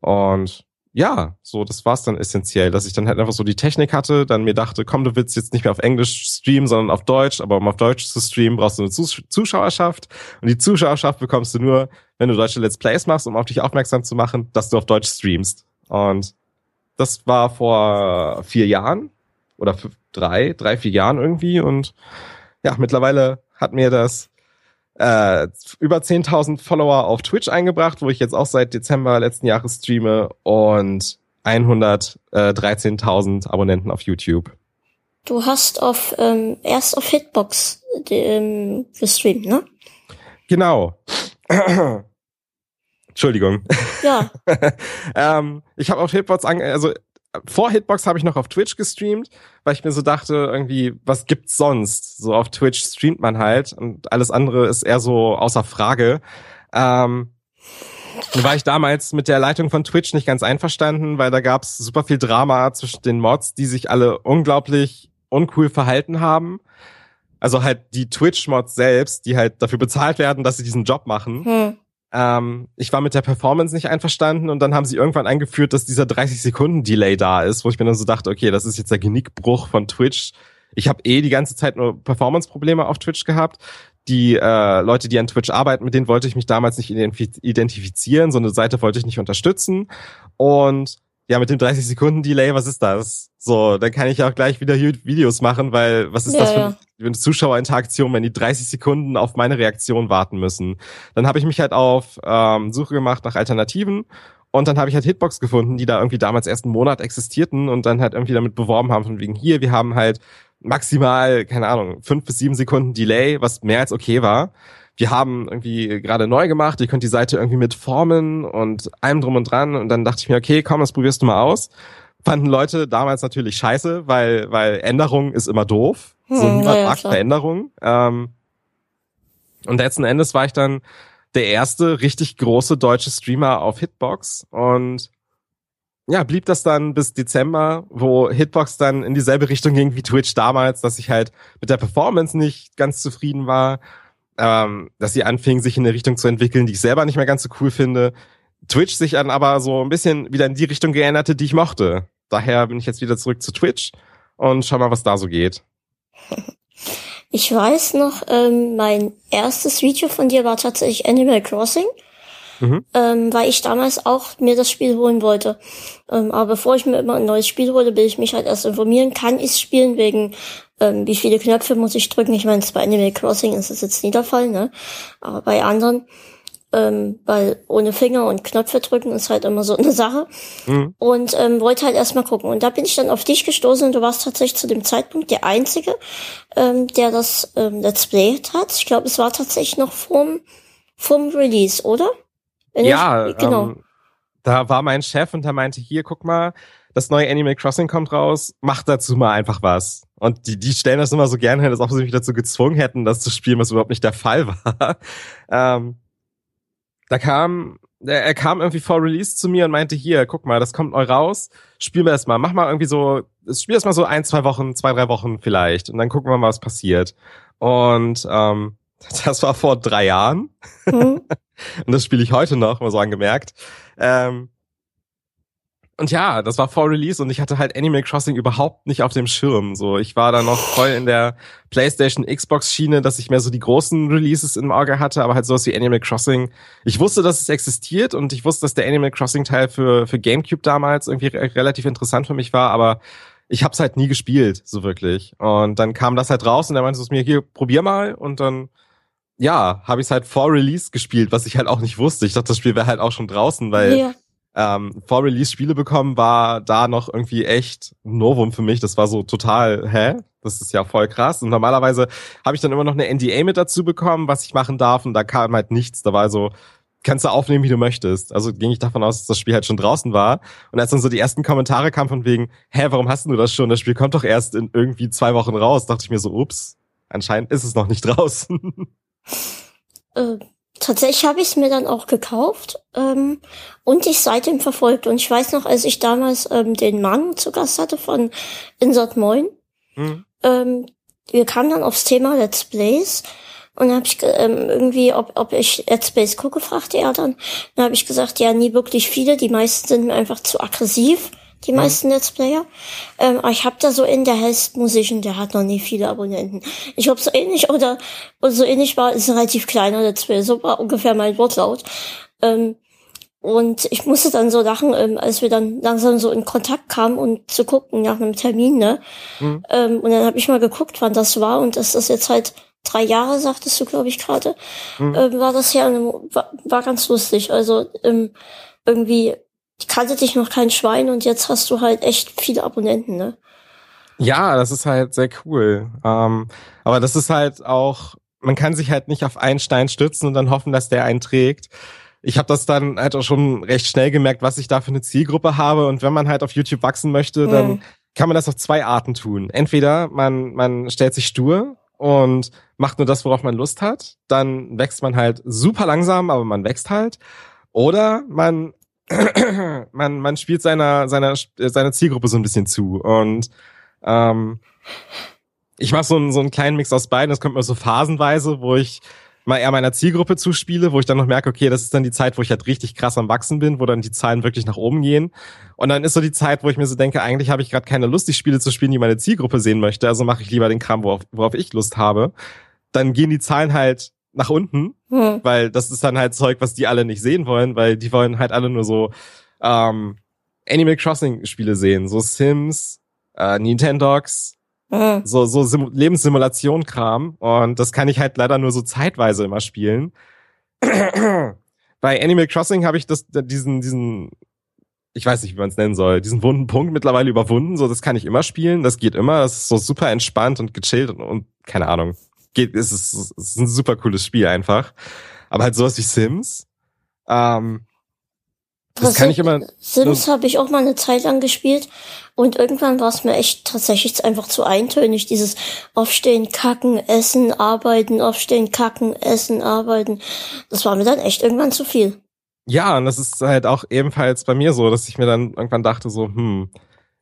Und ja, so, das war's dann essentiell, dass ich dann halt einfach so die Technik hatte, dann mir dachte, komm, du willst jetzt nicht mehr auf Englisch streamen, sondern auf Deutsch, aber um auf Deutsch zu streamen, brauchst du eine Zus Zuschauerschaft und die Zuschauerschaft bekommst du nur, wenn du deutsche Let's Plays machst, um auf dich aufmerksam zu machen, dass du auf Deutsch streamst. Und das war vor vier Jahren oder drei, drei, vier Jahren irgendwie und ja, mittlerweile hat mir das äh, über 10.000 Follower auf Twitch eingebracht, wo ich jetzt auch seit Dezember letzten Jahres streame und 113.000 Abonnenten auf YouTube. Du hast auf ähm, erst auf Hitbox ähm, gestreamt, ne? Genau. Entschuldigung. Ja. [laughs] ähm, ich habe auf Hitbox ange also vor Hitbox habe ich noch auf Twitch gestreamt, weil ich mir so dachte, irgendwie, was gibt's sonst? So auf Twitch streamt man halt und alles andere ist eher so außer Frage. Ähm, war ich damals mit der Leitung von Twitch nicht ganz einverstanden, weil da gab's super viel Drama zwischen den Mods, die sich alle unglaublich uncool verhalten haben. Also halt die Twitch-Mods selbst, die halt dafür bezahlt werden, dass sie diesen Job machen. Hm ähm, ich war mit der Performance nicht einverstanden und dann haben sie irgendwann eingeführt, dass dieser 30 Sekunden Delay da ist, wo ich mir dann so dachte, okay, das ist jetzt der Genickbruch von Twitch. Ich habe eh die ganze Zeit nur Performance-Probleme auf Twitch gehabt. Die äh, Leute, die an Twitch arbeiten, mit denen wollte ich mich damals nicht identifizieren, so eine Seite wollte ich nicht unterstützen. Und ja, mit dem 30 Sekunden Delay, was ist das? So, dann kann ich auch gleich wieder Videos machen, weil was ist ja, das für, ja. für eine Zuschauerinteraktion, wenn die 30 Sekunden auf meine Reaktion warten müssen? Dann habe ich mich halt auf ähm, Suche gemacht nach Alternativen und dann habe ich halt Hitbox gefunden, die da irgendwie damals erst einen Monat existierten und dann halt irgendwie damit beworben haben von wegen hier, wir haben halt maximal, keine Ahnung, fünf bis sieben Sekunden Delay, was mehr als okay war wir haben irgendwie gerade neu gemacht, ihr könnt die Seite irgendwie mit formen und allem drum und dran. Und dann dachte ich mir, okay, komm, das probierst du mal aus. Fanden Leute damals natürlich scheiße, weil, weil Änderung ist immer doof. Hm, so niemand ja, mag Veränderung. Ähm, und letzten Endes war ich dann der erste richtig große deutsche Streamer auf Hitbox und ja, blieb das dann bis Dezember, wo Hitbox dann in dieselbe Richtung ging wie Twitch damals, dass ich halt mit der Performance nicht ganz zufrieden war ähm, dass sie anfingen, sich in eine Richtung zu entwickeln, die ich selber nicht mehr ganz so cool finde. Twitch sich dann aber so ein bisschen wieder in die Richtung geänderte, die ich mochte. Daher bin ich jetzt wieder zurück zu Twitch und schau mal, was da so geht. [laughs] Ich weiß noch, ähm, mein erstes Video von dir war tatsächlich Animal Crossing. Mhm. Ähm, weil ich damals auch mir das Spiel holen wollte. Ähm, aber bevor ich mir immer ein neues Spiel hole, will ich mich halt erst informieren, kann ich spielen wegen ähm, wie viele Knöpfe muss ich drücken. Ich meine, bei Animal Crossing ist es jetzt nie der Fall, ne? Aber bei anderen, ähm, weil ohne Finger und Knöpfe drücken ist halt immer so [laughs] eine Sache. Mhm. Und ähm, wollte halt erstmal gucken. Und da bin ich dann auf dich gestoßen und du warst tatsächlich zu dem Zeitpunkt der Einzige, ähm, der das ähm, Let's Play hat. Ich glaube, es war tatsächlich noch vorm, vorm Release, oder? Wenn ja, ich, genau. Ähm, da war mein Chef und der meinte, hier, guck mal, das neue Animal Crossing kommt raus, mach dazu mal einfach was. Und die, die stellen das immer so gerne hin, als ob sie mich dazu gezwungen hätten, das zu spielen, was überhaupt nicht der Fall [laughs] war. ähm, da kam, er kam irgendwie vor Release zu mir und meinte, hier, guck mal, das kommt neu raus, spiel mir das mal, mach mal irgendwie so, spiel das mal so ein, zwei Wochen, zwei, drei Wochen vielleicht und dann gucken wir mal, was passiert. Und ähm, [laughs] das war vor drei Jahren. Mhm. [laughs] und das spiele ich heute noch, mal so angemerkt. Ähm, und ja, das war vor Release und ich hatte halt Animal Crossing überhaupt nicht auf dem Schirm. So, ich war da noch voll in der PlayStation Xbox Schiene, dass ich mehr so die großen Releases im Auge hatte, aber halt sowas wie Animal Crossing. Ich wusste, dass es existiert und ich wusste, dass der Animal Crossing Teil für für GameCube damals irgendwie re relativ interessant für mich war, aber ich hab's halt nie gespielt, so wirklich. Und dann kam das halt raus und er meinte es mir hier probier mal und dann ja, habe ich halt vor Release gespielt, was ich halt auch nicht wusste. Ich dachte, das Spiel wäre halt auch schon draußen, weil ja ähm, vor Release Spiele bekommen, war da noch irgendwie echt ein Novum für mich. Das war so total, hä? Das ist ja voll krass. Und normalerweise habe ich dann immer noch eine NDA mit dazu bekommen, was ich machen darf. Und da kam halt nichts. Da war so, kannst du aufnehmen, wie du möchtest. Also ging ich davon aus, dass das Spiel halt schon draußen war. Und als dann so die ersten Kommentare kamen von wegen, hä, warum hast du das schon? Das Spiel kommt doch erst in irgendwie zwei Wochen raus. Dachte ich mir so, ups, anscheinend ist es noch nicht [laughs] draußen. Äh, tatsächlich habe ich es mir dann auch gekauft ähm, und ich seitdem verfolgt. Und ich weiß noch, als ich damals ähm, den Mann zu Gast hatte von Insert Moin, mhm. ähm, wir kamen dann aufs Thema Let's Plays und dann habe ich ähm, irgendwie, ob, ob ich Let's Plays gucke, fragte er dann. Dann habe ich gesagt, ja, nie wirklich viele. Die meisten sind mir einfach zu aggressiv die meisten Let's Player. Ähm, aber ich habe da so in der Hest Musician, der hat noch nie viele Abonnenten. Ich glaube, so ähnlich oder, oder so ähnlich war, ist ein relativ kleiner Let's Player. So war ungefähr mein Wortlaut. Ähm, und ich musste dann so lachen, ähm, als wir dann langsam so in Kontakt kamen und zu gucken nach einem Termin, ne? Mhm. Ähm, und dann habe ich mal geguckt, wann das war. Und das ist jetzt halt drei Jahre, sagtest du, glaube ich, gerade. Mhm. Ähm, war das ja, war, war ganz lustig. Also ähm, irgendwie ich kannte dich noch kein Schwein und jetzt hast du halt echt viele Abonnenten, ne? Ja, das ist halt sehr cool. Ähm, aber das ist halt auch, man kann sich halt nicht auf einen Stein stützen und dann hoffen, dass der einen trägt. Ich habe das dann halt auch schon recht schnell gemerkt, was ich da für eine Zielgruppe habe. Und wenn man halt auf YouTube wachsen möchte, dann mhm. kann man das auf zwei Arten tun. Entweder man, man stellt sich stur und macht nur das, worauf man Lust hat. Dann wächst man halt super langsam, aber man wächst halt. Oder man [coughs] man, man spielt seiner, seiner, seiner Zielgruppe so ein bisschen zu. Und ähm, ich mache so einen, so einen kleinen Mix aus beiden. Das kommt mir so phasenweise, wo ich mal eher meiner Zielgruppe zuspiele, wo ich dann noch merke, okay, das ist dann die Zeit, wo ich halt richtig krass am Wachsen bin, wo dann die Zahlen wirklich nach oben gehen. Und dann ist so die Zeit, wo ich mir so denke, eigentlich habe ich gerade keine Lust, die Spiele zu spielen, die meine Zielgruppe sehen möchte, also mache ich lieber den Kram, worauf, worauf ich Lust habe. Dann gehen die Zahlen halt nach unten, hm. weil das ist dann halt Zeug, was die alle nicht sehen wollen, weil die wollen halt alle nur so ähm, Animal Crossing Spiele sehen, so Sims, äh, Nintendogs, mhm. so so Sim Lebenssimulation Kram und das kann ich halt leider nur so zeitweise immer spielen. [clears throat] Bei Animal Crossing habe ich das diesen diesen ich weiß nicht, wie man es nennen soll, diesen wunden Punkt mittlerweile überwunden, so das kann ich immer spielen, das geht immer, das ist so super entspannt und gechillt und, und keine Ahnung. Geht, ist, ist, ist ein super cooles Spiel einfach. Aber halt sowas wie Sims, ähm, das Was kann ich immer. Sims habe ich auch mal eine Zeit lang gespielt und irgendwann war es mir echt tatsächlich einfach zu eintönig. Dieses Aufstehen, Kacken, Essen, Arbeiten, Aufstehen, Kacken, Essen, Arbeiten. Das war mir dann echt irgendwann zu viel. Ja, und das ist halt auch ebenfalls bei mir so, dass ich mir dann irgendwann dachte so, hm,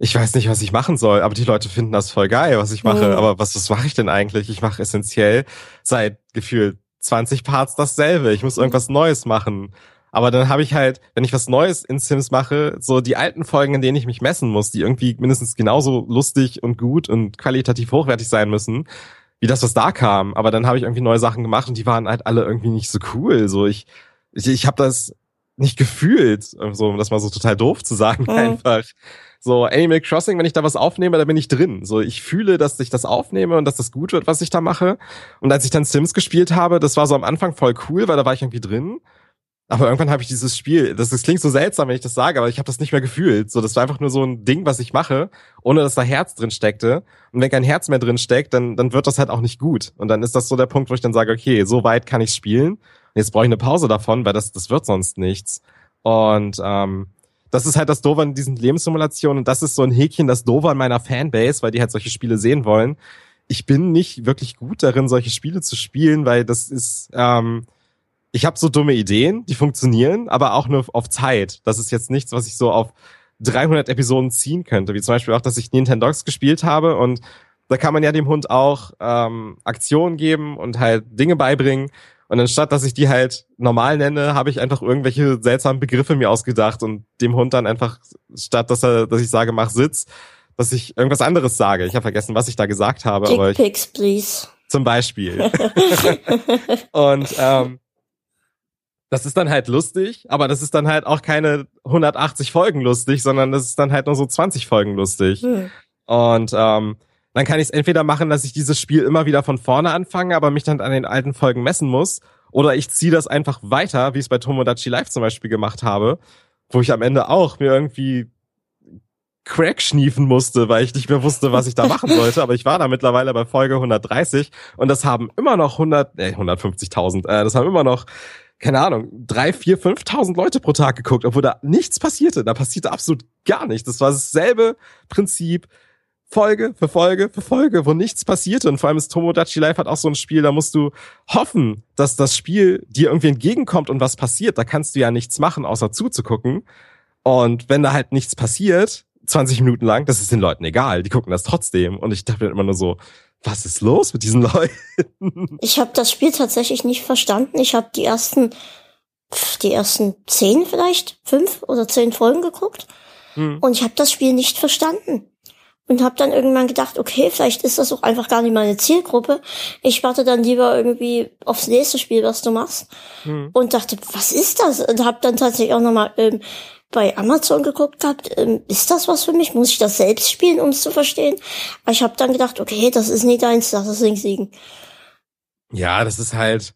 ich weiß nicht, was ich machen soll, aber die Leute finden das voll geil, was ich mache. Mhm. Aber was, was mache ich denn eigentlich? Ich mache essentiell seit gefühlt 20 Parts dasselbe. Ich muss irgendwas Neues machen. Aber dann habe ich halt, wenn ich was Neues in Sims mache, so die alten Folgen, in denen ich mich messen muss, die irgendwie mindestens genauso lustig und gut und qualitativ hochwertig sein müssen, wie das, was da kam. Aber dann habe ich irgendwie neue Sachen gemacht und die waren halt alle irgendwie nicht so cool. So ich, ich, ich habe das nicht gefühlt, so um das mal so total doof zu sagen, mhm. [laughs] einfach. So Animal Crossing, wenn ich da was aufnehme, da bin ich drin. So ich fühle, dass ich das aufnehme und dass das gut wird, was ich da mache. Und als ich dann Sims gespielt habe, das war so am Anfang voll cool, weil da war ich irgendwie drin. Aber irgendwann habe ich dieses Spiel, das, das klingt so seltsam, wenn ich das sage, aber ich habe das nicht mehr gefühlt. So, das war einfach nur so ein Ding, was ich mache, ohne dass da Herz drin steckte. Und wenn kein Herz mehr drin steckt, dann, dann wird das halt auch nicht gut. Und dann ist das so der Punkt, wo ich dann sage, okay, so weit kann ich spielen. Jetzt brauche ich eine Pause davon, weil das, das wird sonst nichts. Und ähm, das ist halt das Doofe an diesen Lebenssimulationen. Und das ist so ein Häkchen, das Doofe an meiner Fanbase, weil die halt solche Spiele sehen wollen. Ich bin nicht wirklich gut darin, solche Spiele zu spielen, weil das ist... Ähm, ich habe so dumme Ideen, die funktionieren, aber auch nur auf Zeit. Das ist jetzt nichts, was ich so auf 300 Episoden ziehen könnte, wie zum Beispiel auch, dass ich Nintendogs gespielt habe und da kann man ja dem Hund auch ähm, Aktionen geben und halt Dinge beibringen. Und anstatt, dass ich die halt normal nenne, habe ich einfach irgendwelche seltsamen Begriffe mir ausgedacht und dem Hund dann einfach, statt dass er, dass ich sage, mach Sitz, dass ich irgendwas anderes sage. Ich habe vergessen, was ich da gesagt habe. Dick aber ich, Pics, please. Zum Beispiel. [laughs] und ähm, das ist dann halt lustig, aber das ist dann halt auch keine 180 Folgen lustig, sondern das ist dann halt nur so 20 Folgen lustig. Hm. Und ähm, dann kann ich es entweder machen, dass ich dieses Spiel immer wieder von vorne anfange, aber mich dann an den alten Folgen messen muss, oder ich ziehe das einfach weiter, wie ich es bei Tomodachi Live zum Beispiel gemacht habe, wo ich am Ende auch mir irgendwie Crack schniefen musste, weil ich nicht mehr wusste, was ich da machen sollte. Aber ich war da mittlerweile bei Folge 130 und das haben immer noch 100, äh, 150.000, äh, das haben immer noch keine Ahnung, drei, vier, fünftausend Leute pro Tag geguckt, obwohl da nichts passierte. Da passierte absolut gar nichts. Das war dasselbe Prinzip. Folge für Folge für Folge, wo nichts passierte. Und vor allem ist Tomodachi Life hat auch so ein Spiel, da musst du hoffen, dass das Spiel dir irgendwie entgegenkommt und was passiert. Da kannst du ja nichts machen, außer zuzugucken. Und wenn da halt nichts passiert, 20 Minuten lang, das ist den Leuten egal. Die gucken das trotzdem. Und ich dachte immer nur so, was ist los mit diesen [laughs] Leuten? Ich habe das Spiel tatsächlich nicht verstanden. Ich habe die ersten, die ersten zehn vielleicht, fünf oder zehn Folgen geguckt hm. und ich habe das Spiel nicht verstanden. Und habe dann irgendwann gedacht, okay, vielleicht ist das auch einfach gar nicht meine Zielgruppe. Ich warte dann lieber irgendwie aufs nächste Spiel, was du machst. Hm. Und dachte, was ist das? Und habe dann tatsächlich auch nochmal ähm, bei Amazon geguckt gehabt, ähm, ist das was für mich? Muss ich das selbst spielen, um es zu verstehen? Aber ich habe dann gedacht, okay, das ist nicht deins, das ist links liegen. Ja, das ist halt,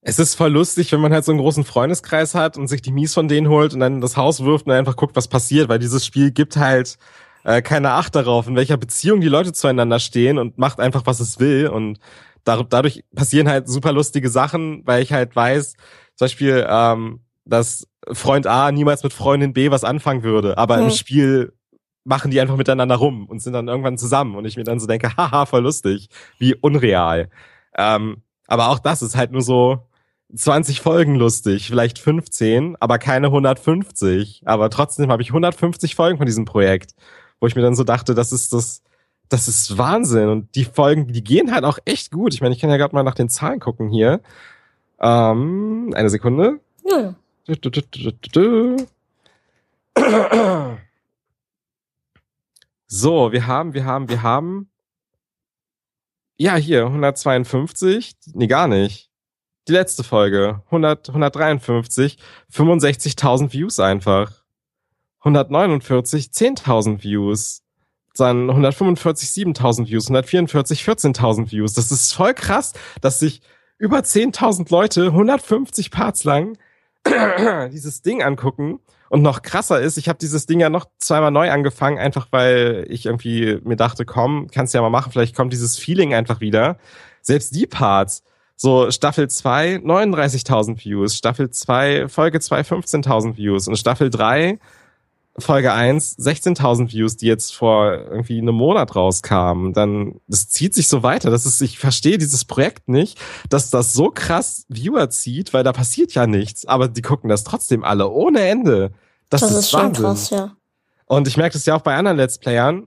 es ist voll lustig, wenn man halt so einen großen Freundeskreis hat und sich die Mies von denen holt und dann das Haus wirft und einfach guckt, was passiert, weil dieses Spiel gibt halt äh, keine Acht darauf, in welcher Beziehung die Leute zueinander stehen und macht einfach, was es will und dadurch passieren halt super lustige Sachen, weil ich halt weiß, zum Beispiel, ähm, dass Freund A niemals mit Freundin B was anfangen würde, aber mhm. im Spiel machen die einfach miteinander rum und sind dann irgendwann zusammen und ich mir dann so denke, haha, voll lustig, wie unreal. Ähm, aber auch das ist halt nur so 20 Folgen lustig, vielleicht 15, aber keine 150. Aber trotzdem habe ich 150 Folgen von diesem Projekt, wo ich mir dann so dachte, das ist das, das ist Wahnsinn. Und die Folgen, die gehen halt auch echt gut. Ich meine, ich kann ja gerade mal nach den Zahlen gucken hier. Ähm, eine Sekunde. Ja, ja. [clears throat] So, wir haben, wir haben, wir haben. Ja, hier, 152. Nee, gar nicht. Die letzte Folge. 100, 153. 65.000 Views einfach. 149, 10.000 Views. Dann 145, 7.000 Views. 144, 14.000 Views. Das ist voll krass, dass sich über 10.000 Leute 150 Parts lang [clears throat] dieses Ding angucken. Und noch krasser ist, ich habe dieses Ding ja noch zweimal neu angefangen, einfach weil ich irgendwie mir dachte, komm, kannst ja mal machen, vielleicht kommt dieses Feeling einfach wieder. Selbst die Parts, so Staffel 2 39.000 Views, Staffel 2 Folge 2 15.000 Views und Staffel 3 Folge 1 16.000 Views, die jetzt vor irgendwie einem Monat rauskamen, dann das zieht sich so weiter. Das ist, ich verstehe dieses Projekt nicht, dass das so krass Viewer zieht, weil da passiert ja nichts, aber die gucken das trotzdem alle ohne Ende. Das, das ist, ist schon Wahnsinn. krass, ja. Und ich merke das ja auch bei anderen Let's Playern.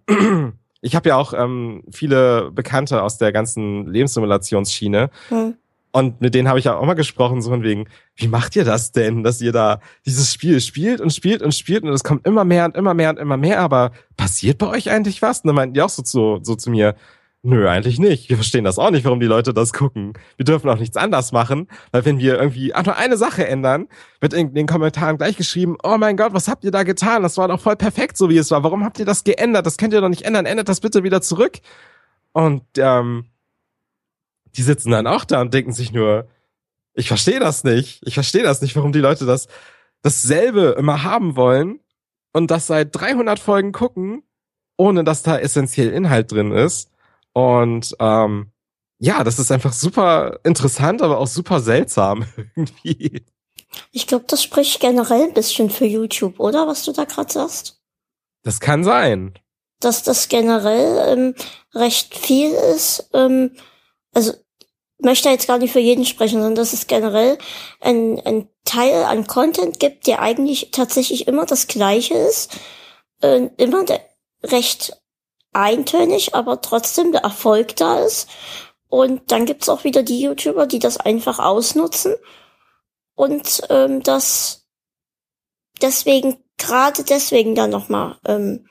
Ich habe ja auch ähm, viele Bekannte aus der ganzen Lebenssimulationsschiene. Hm. Und mit denen habe ich ja auch mal gesprochen, so von wegen, wie macht ihr das denn, dass ihr da dieses Spiel spielt und spielt und spielt und es kommt immer mehr und immer mehr und immer mehr, aber passiert bei euch eigentlich was? Und dann meinten die auch so zu, so zu mir, nö, eigentlich nicht. Wir verstehen das auch nicht, warum die Leute das gucken. Wir dürfen auch nichts anders machen, weil wenn wir irgendwie auch nur eine Sache ändern, wird in den Kommentaren gleich geschrieben, oh mein Gott, was habt ihr da getan? Das war doch voll perfekt, so wie es war. Warum habt ihr das geändert? Das könnt ihr doch nicht ändern. Ändert das bitte wieder zurück. Und ähm, die sitzen dann auch da und denken sich nur, ich verstehe das nicht. Ich verstehe das nicht, warum die Leute das dasselbe immer haben wollen und das seit 300 Folgen gucken, ohne dass da essentiell Inhalt drin ist. Und ähm, ja, das ist einfach super interessant, aber auch super seltsam [laughs] irgendwie. Ich glaube, das spricht generell ein bisschen für YouTube, oder? Was du da gerade sagst? Das kann sein. Dass das generell ähm, recht viel ist. Ähm, also möchte jetzt gar nicht für jeden sprechen, sondern dass es generell ein, ein Teil an Content gibt, der eigentlich tatsächlich immer das gleiche ist. Äh, immer recht eintönig, aber trotzdem der Erfolg da ist. Und dann gibt's auch wieder die YouTuber, die das einfach ausnutzen und ähm, das deswegen, gerade deswegen dann nochmal ähm,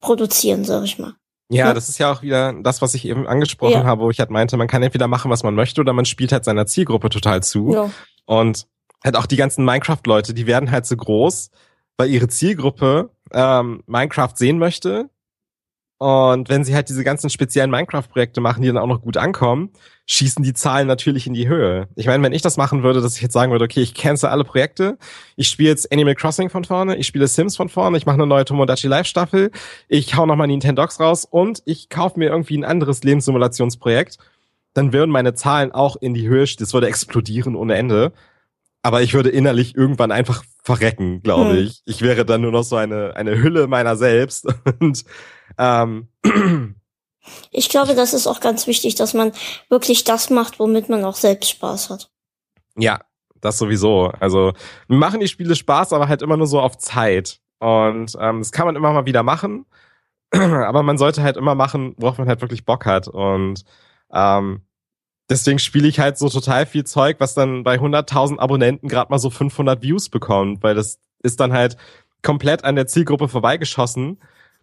produzieren, sag ich mal. Ja, Ja. das ist ja auch wieder das, was ich eben angesprochen Ja. habe, wo ich halt meinte, man kann entweder machen, was man möchte, oder man spielt halt seiner Zielgruppe total zu. Ja. Und halt auch die ganzen Minecraft-Leute, die werden halt so groß, weil ihre Zielgruppe ähm, Minecraft sehen möchte. Und wenn sie halt diese ganzen speziellen Minecraft-Projekte machen, die dann auch noch gut ankommen, schießen die Zahlen natürlich in die Höhe. Ich meine, wenn ich das machen würde, dass ich jetzt sagen würde, okay, ich cancel alle Projekte, ich spiele jetzt Animal Crossing von vorne, ich spiele Sims von vorne, ich mache eine neue Tomodachi Live-Staffel, ich hau nochmal Nintendogs raus und ich kaufe mir irgendwie ein anderes Lebenssimulationsprojekt, dann würden meine Zahlen auch in die Höhe, das würde explodieren ohne Ende. Aber ich würde innerlich irgendwann einfach verrecken, glaube Hm. ich. Ich wäre dann nur noch so eine, eine Hülle meiner selbst. [laughs] Und ähm, Ich glaube, das ist auch ganz wichtig, dass man wirklich das macht, womit man auch selbst Spaß hat. ja, das sowieso. Also mir machen die Spiele Spaß, aber halt immer nur so auf Zeit. Und ähm, das kann man immer mal wieder machen. [clears throat] aber man sollte halt immer machen, worauf man halt wirklich Bock hat. Und ähm, deswegen spiele ich halt so total viel Zeug, was dann bei 100.000 Abonnenten gerade mal so 500 Views bekommt, weil das ist dann halt komplett an der Zielgruppe vorbeigeschossen,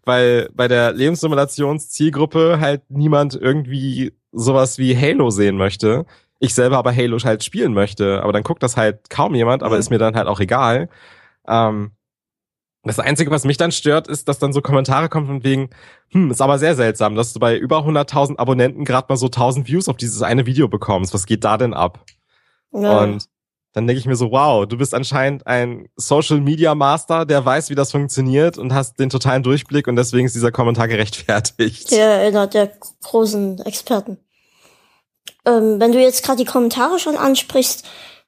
weil bei der Lebenssimulationszielgruppe halt niemand irgendwie sowas wie Halo sehen möchte. Ich selber aber Halo halt spielen möchte, aber dann guckt das halt kaum jemand, aber Mhm. ist mir dann halt auch egal. Ähm, das Einzige, was mich dann stört, ist, dass dann so Kommentare kommen von wegen, hm, ist aber sehr seltsam, dass du bei über 100.000 Abonnenten gerade mal so 1000 Views auf dieses eine Video bekommst. Was geht da denn ab? Ja. Und dann denke ich mir so, wow, du bist anscheinend ein Social Media Master, der weiß, wie das funktioniert und hast den totalen Durchblick und deswegen ist dieser Kommentar gerechtfertigt. der einer der großen Experten. Ähm, wenn du jetzt gerade die Kommentare schon ansprichst,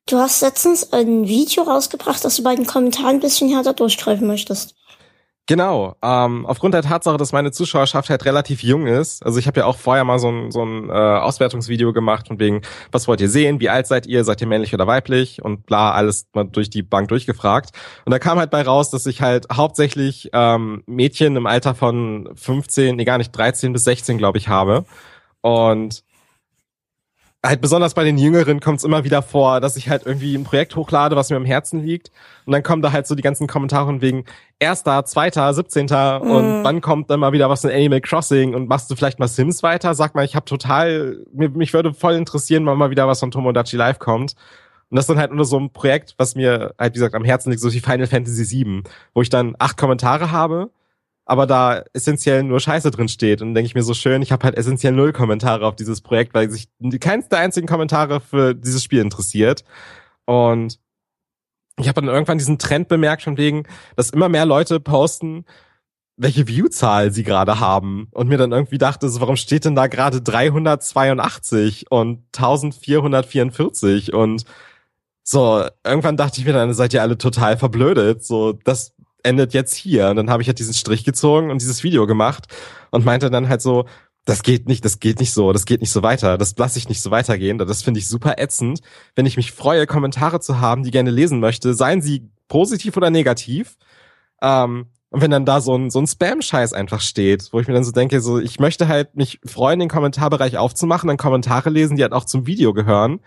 du hast letztens ein Video rausgebracht, das du bei den Kommentaren ein bisschen härter durchgreifen möchtest. Genau. Ähm, aufgrund der Tatsache, dass meine Zuschauerschaft halt relativ jung ist, also ich habe ja auch vorher mal so ein, so ein äh, Auswertungsvideo gemacht von wegen, was wollt ihr sehen, wie alt seid ihr, seid ihr männlich oder weiblich und bla, alles mal durch die Bank durchgefragt. Und da kam halt bei raus, dass ich halt hauptsächlich ähm, Mädchen im Alter von 15, nee gar nicht, 13 bis 16, glaube ich, habe. Und halt besonders bei den Jüngeren kommt es immer wieder vor, dass ich halt irgendwie ein Projekt hochlade, was mir am Herzen liegt. Und dann kommen da halt so die ganzen Kommentare wegen erster, zweiter, siebzehnter mm. und wann kommt dann mal wieder was in Animal Crossing und machst du vielleicht mal Sims weiter? Sag mal, ich habe total, mir, mich würde voll interessieren, wann mal wieder was von Tomodachi Live kommt. Und das ist dann halt nur so ein Projekt, was mir halt, wie gesagt, am Herzen liegt, so wie Final Fantasy VII, wo ich dann acht Kommentare habe aber da essentiell nur Scheiße drin steht. Und denke ich mir so schön, ich habe halt essentiell null Kommentare auf dieses Projekt, weil sich keins der einzigen Kommentare für dieses Spiel interessiert. Und ich habe dann irgendwann diesen Trend bemerkt, von wegen, dass immer mehr Leute posten, welche Viewzahl sie gerade haben. Und mir dann irgendwie dachte, so, warum steht denn da gerade 382 und 1444 und so, irgendwann dachte ich mir dann, seid ihr alle total verblödet. So, das endet jetzt hier. Und dann habe ich halt diesen Strich gezogen und dieses Video gemacht und meinte dann halt so, das geht nicht, das geht nicht so, das geht nicht so weiter, das lasse ich nicht so weitergehen. Das finde ich super ätzend, wenn ich mich freue, Kommentare zu haben, die gerne lesen möchte, seien sie positiv oder negativ. Ähm, und wenn dann da so ein, so ein Spam-Scheiß einfach steht, wo ich mir dann so denke, so, ich möchte halt mich freuen, den Kommentarbereich aufzumachen, dann Kommentare lesen, die halt auch zum Video gehören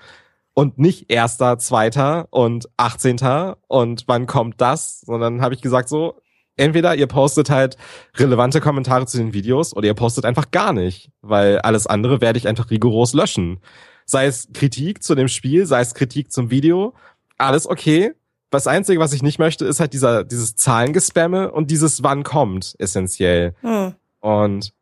und nicht erster, zweiter und achtzehnter und wann kommt das, sondern habe ich gesagt so, entweder ihr postet halt relevante Kommentare zu den Videos oder ihr postet einfach gar nicht, weil alles andere werde ich einfach rigoros löschen. Sei es Kritik zu dem Spiel, sei es Kritik zum Video, alles okay. Das Einzige, was ich nicht möchte, ist halt dieser, dieses Zahlengespamme und dieses wann kommt, essentiell. Hm. Und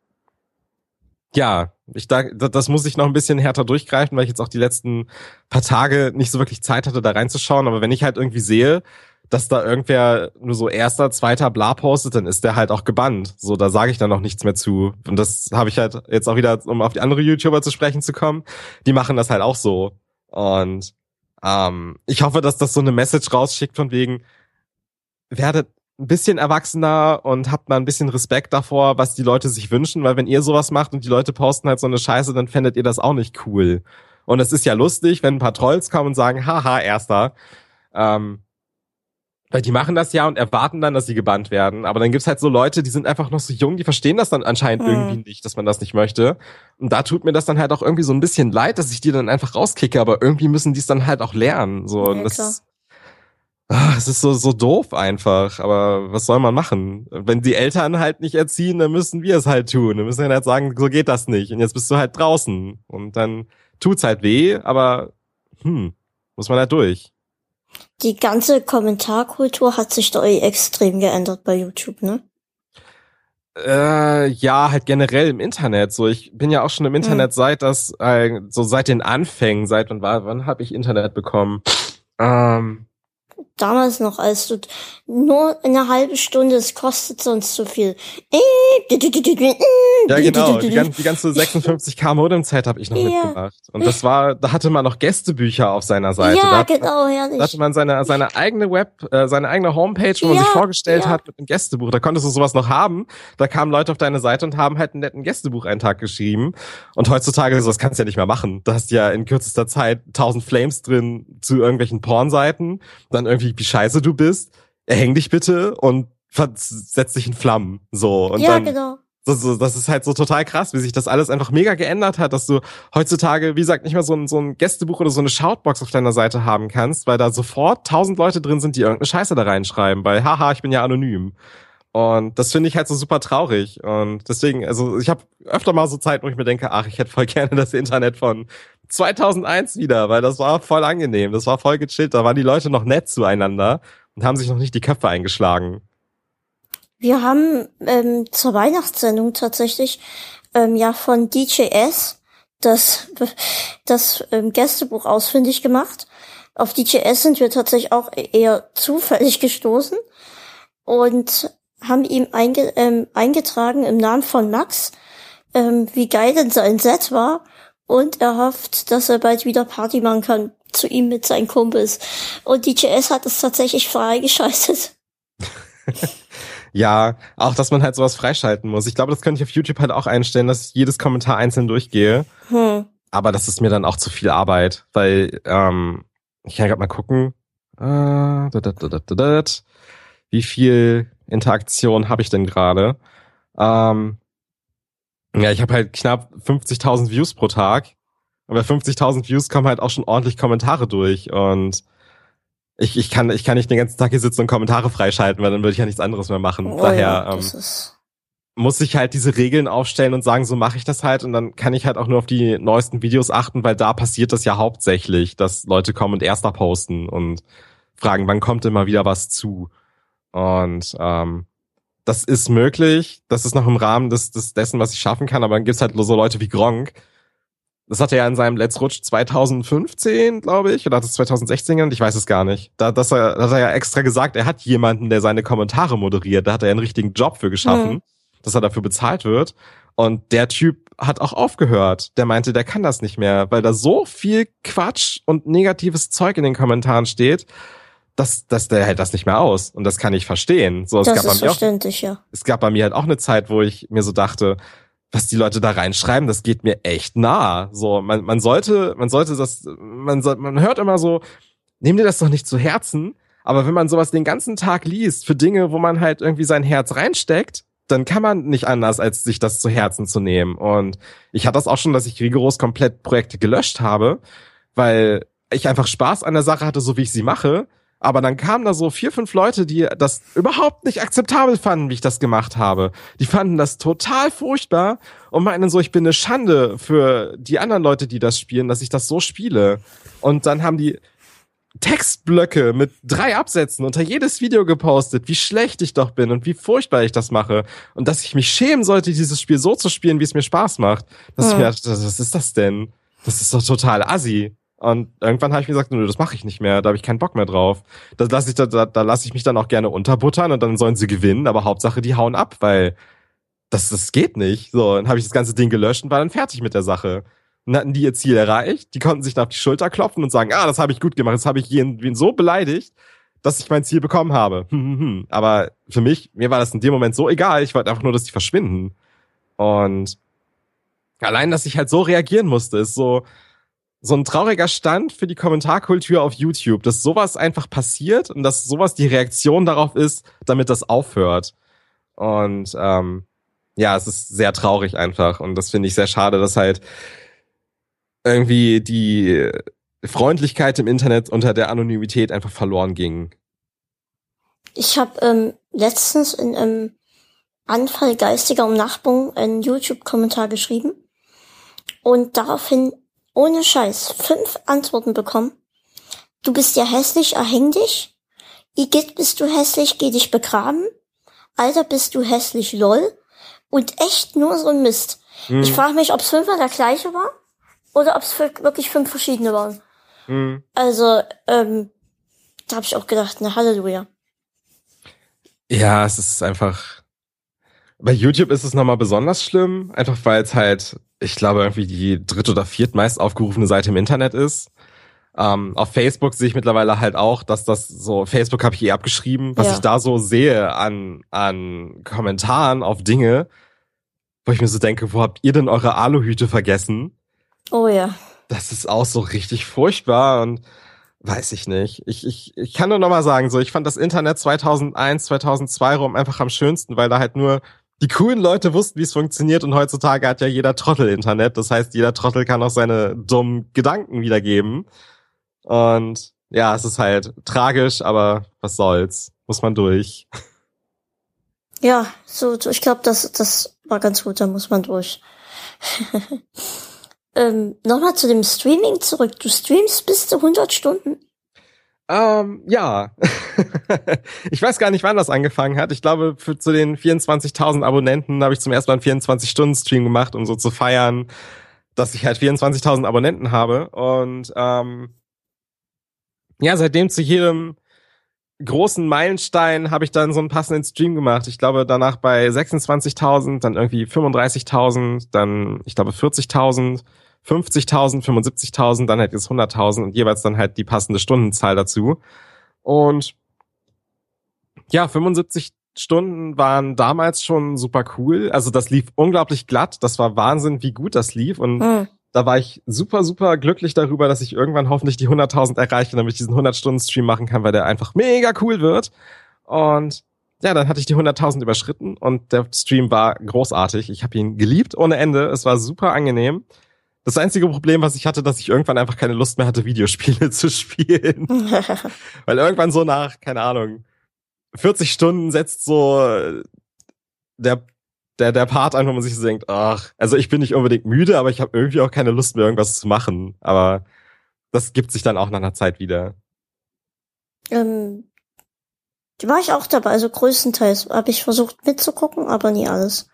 ja, ich da, das muss ich noch ein bisschen härter durchgreifen, weil ich jetzt auch die letzten paar Tage nicht so wirklich Zeit hatte, da reinzuschauen. Aber wenn ich halt irgendwie sehe, dass da irgendwer nur so erster, zweiter bla postet, dann ist der halt auch gebannt. So, da sage ich dann noch nichts mehr zu. Und das habe ich halt jetzt auch wieder, um auf die andere YouTuber zu sprechen zu kommen, die machen das halt auch so. Und ähm, ich hoffe, dass das so eine Message rausschickt von wegen, werdet ein bisschen erwachsener und habt mal ein bisschen Respekt davor, was die Leute sich wünschen, weil wenn ihr sowas macht und die Leute posten halt so eine Scheiße, dann fändet ihr das auch nicht cool. Und es ist ja lustig, wenn ein paar Trolls kommen und sagen, haha, erster. Ähm, weil die machen das ja und erwarten dann, dass sie gebannt werden. Aber dann gibt's halt so Leute, die sind einfach noch so jung, die verstehen das dann anscheinend hm. irgendwie nicht, dass man das nicht möchte. Und da tut mir das dann halt auch irgendwie so ein bisschen leid, dass ich die dann einfach rauskicke, aber irgendwie müssen die es dann halt auch lernen. So, ja, und das, Ach, es ist so, so doof einfach, aber was soll man machen? Wenn die Eltern halt nicht erziehen, dann müssen wir es halt tun. Dann müssen wir halt sagen, so geht das nicht. Und jetzt bist du halt draußen. Und dann tut's halt weh, aber hm, muss man halt durch. Die ganze Kommentarkultur hat sich doch extrem geändert bei YouTube, ne? Äh, ja, halt generell im Internet. So, ich bin ja auch schon im Internet mhm. seit das, äh, so seit den Anfängen, seit wann war, wann habe ich Internet bekommen? Ähm, damals noch, als du nur eine halbe Stunde, es kostet sonst zu viel. Ja, genau. Die, ganze, die ganze 56k Modem-Zeit habe ich noch ja. mitgemacht. Und das war, da hatte man noch Gästebücher auf seiner Seite. Ja, da genau, herrlich. Da hatte man seine, seine eigene Web, äh, seine eigene Homepage, wo man ja, sich vorgestellt ja. hat mit einem Gästebuch. Da konntest du sowas noch haben. Da kamen Leute auf deine Seite und haben halt einen netten Gästebucheintrag geschrieben. Und heutzutage, sowas kannst du ja nicht mehr machen. Da hast du ja in kürzester Zeit tausend Flames drin zu irgendwelchen Pornseiten. Dann irgendwie, wie scheiße du bist. Erhäng dich bitte und setz dich in Flammen. So. Und ja, dann, genau. Das, das ist halt so total krass, wie sich das alles einfach mega geändert hat, dass du heutzutage, wie gesagt, nicht mehr so ein, so ein Gästebuch oder so eine Shoutbox auf deiner Seite haben kannst, weil da sofort tausend Leute drin sind, die irgendeine Scheiße da reinschreiben, weil haha, ich bin ja anonym. Und das finde ich halt so super traurig. Und deswegen, also ich habe öfter mal so Zeit, wo ich mir denke, ach, ich hätte voll [laughs] gerne das Internet von 2001 wieder, weil das war voll angenehm, das war voll gechillt, da waren die Leute noch nett zueinander und haben sich noch nicht die Köpfe eingeschlagen. Wir haben ähm, zur Weihnachtssendung tatsächlich ähm, ja von DJS das, [laughs] das ähm, Gästebuch ausfindig gemacht. Auf DJS sind wir tatsächlich auch eher zufällig [laughs] gestoßen und haben ihm einge ähm, eingetragen im Namen von Max, ähm, wie geil denn sein Set war und er hofft, dass er bald wieder Party machen kann zu ihm mit seinen Kumpels. Und DJS hat es tatsächlich freigeschaltet. [laughs] Ja, auch, dass man halt sowas freischalten muss. Ich glaube, das könnte ich auf YouTube halt auch einstellen, dass ich jedes Kommentar einzeln durchgehe. Hm. Aber das ist mir dann auch zu viel Arbeit, weil ähm, ich kann gerade mal gucken, äh, dat, dat, dat, wie viel Interaktion habe ich denn gerade? Ähm, ja, ich habe halt knapp 50.000 Views pro Tag Und bei 50.000 Views kommen halt auch schon ordentlich Kommentare durch und ich, ich kann, ich kann nicht den ganzen Tag hier sitzen und Kommentare freischalten, weil dann würde ich ja nichts anderes mehr machen. Oh, Daher, ja, ähm, muss ich halt diese Regeln aufstellen und sagen, so mache ich das halt und dann kann ich halt auch nur auf die neuesten Videos achten, weil da passiert das ja hauptsächlich, dass Leute kommen und erster posten und fragen, wann kommt immer wieder was zu. Und ähm, das ist möglich, das ist noch im Rahmen des, des dessen, was ich schaffen kann, aber dann gibt's halt so Leute wie Gronk. Das hat er ja in seinem Let's Rutsch 2015, glaube ich, oder hat es 2016 genannt? Ich weiß es gar nicht. Da, das er, hat er ja extra gesagt, er hat jemanden, der seine Kommentare moderiert. Da hat er einen richtigen Job für geschaffen. Mhm dass er dafür bezahlt wird. Und der Typ hat auch aufgehört. Der meinte, der kann das nicht mehr, weil da so viel Quatsch und negatives Zeug in den Kommentaren steht, dass, dass der hält das nicht mehr aus. Und das kann ich verstehen. So, es das gab ist bei mir verständlich, auch, ja. Es gab bei mir halt auch eine Zeit, wo ich mir so dachte, was die Leute da reinschreiben, das geht mir echt nah. So, man, man sollte, man sollte das, man, soll, man hört immer so, nehm dir das doch nicht zu Herzen. Aber wenn man sowas den ganzen Tag liest für Dinge, wo man halt irgendwie sein Herz reinsteckt, dann kann man nicht anders, als sich das zu Herzen zu nehmen. Und ich hatte das auch schon, dass ich rigoros komplett Projekte gelöscht habe, weil ich einfach Spaß an der Sache hatte, so wie ich sie mache. Aber dann kamen da so vier, fünf Leute, die das überhaupt nicht akzeptabel fanden, wie ich das gemacht habe. Die fanden das total furchtbar und meinten so, ich bin eine Schande für die anderen Leute, die das spielen, dass ich das so spiele. Und dann haben die, Textblöcke mit drei Absätzen unter jedes Video gepostet, wie schlecht ich doch bin und wie furchtbar ich das mache und dass ich mich schämen sollte, dieses Spiel so zu spielen, wie es mir Spaß macht. Das hm. ist mir, was ist das denn? Das ist doch total assi. Und irgendwann habe ich mir gesagt, nö, das mache ich nicht mehr, da habe ich keinen Bock mehr drauf. Da lasse ich, da, da, da lasse ich mich dann auch gerne unterbuttern und dann sollen sie gewinnen, aber Hauptsache die hauen ab, weil das, das geht nicht. So, dann habe ich das ganze Ding gelöscht und war dann fertig mit der Sache. Und hatten die ihr Ziel erreicht. Die konnten sich auf die Schulter klopfen und sagen, ah, das habe ich gut gemacht. Das habe ich jeden so beleidigt, dass ich mein Ziel bekommen habe. [laughs] Hm, hm, hm. Aber für mich, mir war das in dem Moment so egal. Ich wollte einfach nur, dass die verschwinden. Und allein, dass ich halt so reagieren musste, ist so, so ein trauriger Stand für die Kommentarkultur auf YouTube, dass sowas einfach passiert und dass sowas die Reaktion darauf ist, damit das aufhört. Und ähm, ja, es ist sehr traurig einfach und das finde ich sehr schade, dass halt irgendwie die Freundlichkeit im Internet unter der Anonymität einfach verloren ging. Ich habe ähm, letztens in einem Anfall geistiger Umnachtung einen YouTube-Kommentar geschrieben und daraufhin ohne Scheiß fünf Antworten bekommen. Du bist ja hässlich, erhäng dich. Igitt, bist du hässlich, geh dich begraben. Alter, bist du hässlich, lol. Und echt nur so ein Mist. Hm. Ich frage mich, ob es fünfmal der gleiche war oder ob es wirklich fünf verschiedene waren. Mhm. Also, ähm, da habe ich auch gedacht, na Halleluja. Ja, es ist einfach. Bei YouTube ist es nochmal besonders schlimm, einfach weil es halt, ich glaube, irgendwie die dritt- oder viertmeist aufgerufene Seite im Internet ist. Ähm, auf Facebook sehe ich mittlerweile halt auch, dass das so, Facebook habe ich eh abgeschrieben, was ja. ich da so sehe an, an Kommentaren auf Dinge, wo ich mir so denke, wo habt ihr denn eure Aluhüte vergessen? Oh ja. Das ist auch so richtig furchtbar und weiß ich nicht. Ich, ich, ich kann nur noch mal sagen, so ich fand das Internet 2001, 2002 rum einfach am schönsten, weil da halt nur die coolen Leute wussten, wie es funktioniert und heutzutage hat ja jeder Trottel Internet. Das heißt, jeder Trottel kann auch seine dummen Gedanken wiedergeben. Und ja, es ist halt tragisch, aber was soll's? Muss man durch. Ja, so, so ich glaube, das, das war ganz gut, da muss man durch. [laughs] Ähm, Nochmal zu dem Streaming zurück. Du streamst bis zu 100 Stunden? Ähm, ja. [laughs] ich weiß gar nicht, wann das angefangen hat. Ich glaube, für, zu den 24.000 Abonnenten habe ich zum ersten Mal einen 24-Stunden-Stream gemacht, um so zu feiern, dass ich halt 24.000 Abonnenten habe. Und ähm, ja, seitdem zu jedem großen Meilenstein habe ich dann so einen passenden Stream gemacht. Ich glaube, danach bei 26.000, dann irgendwie 35.000, dann ich glaube 40.000 50.000, 75.000, dann halt jetzt 100.000 und jeweils dann halt die passende Stundenzahl dazu. Und ja, 75 Stunden waren damals schon super cool. Also das lief unglaublich glatt. Das war Wahnsinn, wie gut das lief. Und mhm. da war ich super, super glücklich darüber, dass ich irgendwann hoffentlich die 100.000 erreiche, damit ich diesen 100-Stunden-Stream machen kann, weil der einfach mega cool wird. Und ja, dann hatte ich die 100.000 überschritten und der Stream war großartig. Ich habe ihn geliebt ohne Ende. Es war super angenehm. Das einzige Problem, was ich hatte, dass ich irgendwann einfach keine Lust mehr hatte, [laughs] Videospiele zu spielen. [laughs] Weil irgendwann so nach, keine Ahnung, 40 Stunden setzt so der, der, der Part ein, wo man sich so denkt, ach, also ich bin nicht unbedingt müde, aber ich habe irgendwie auch keine Lust mehr, irgendwas zu machen. Aber das gibt sich dann auch nach einer Zeit wieder. Ähm, war ich auch dabei, also größtenteils habe ich versucht mitzugucken, aber nie alles.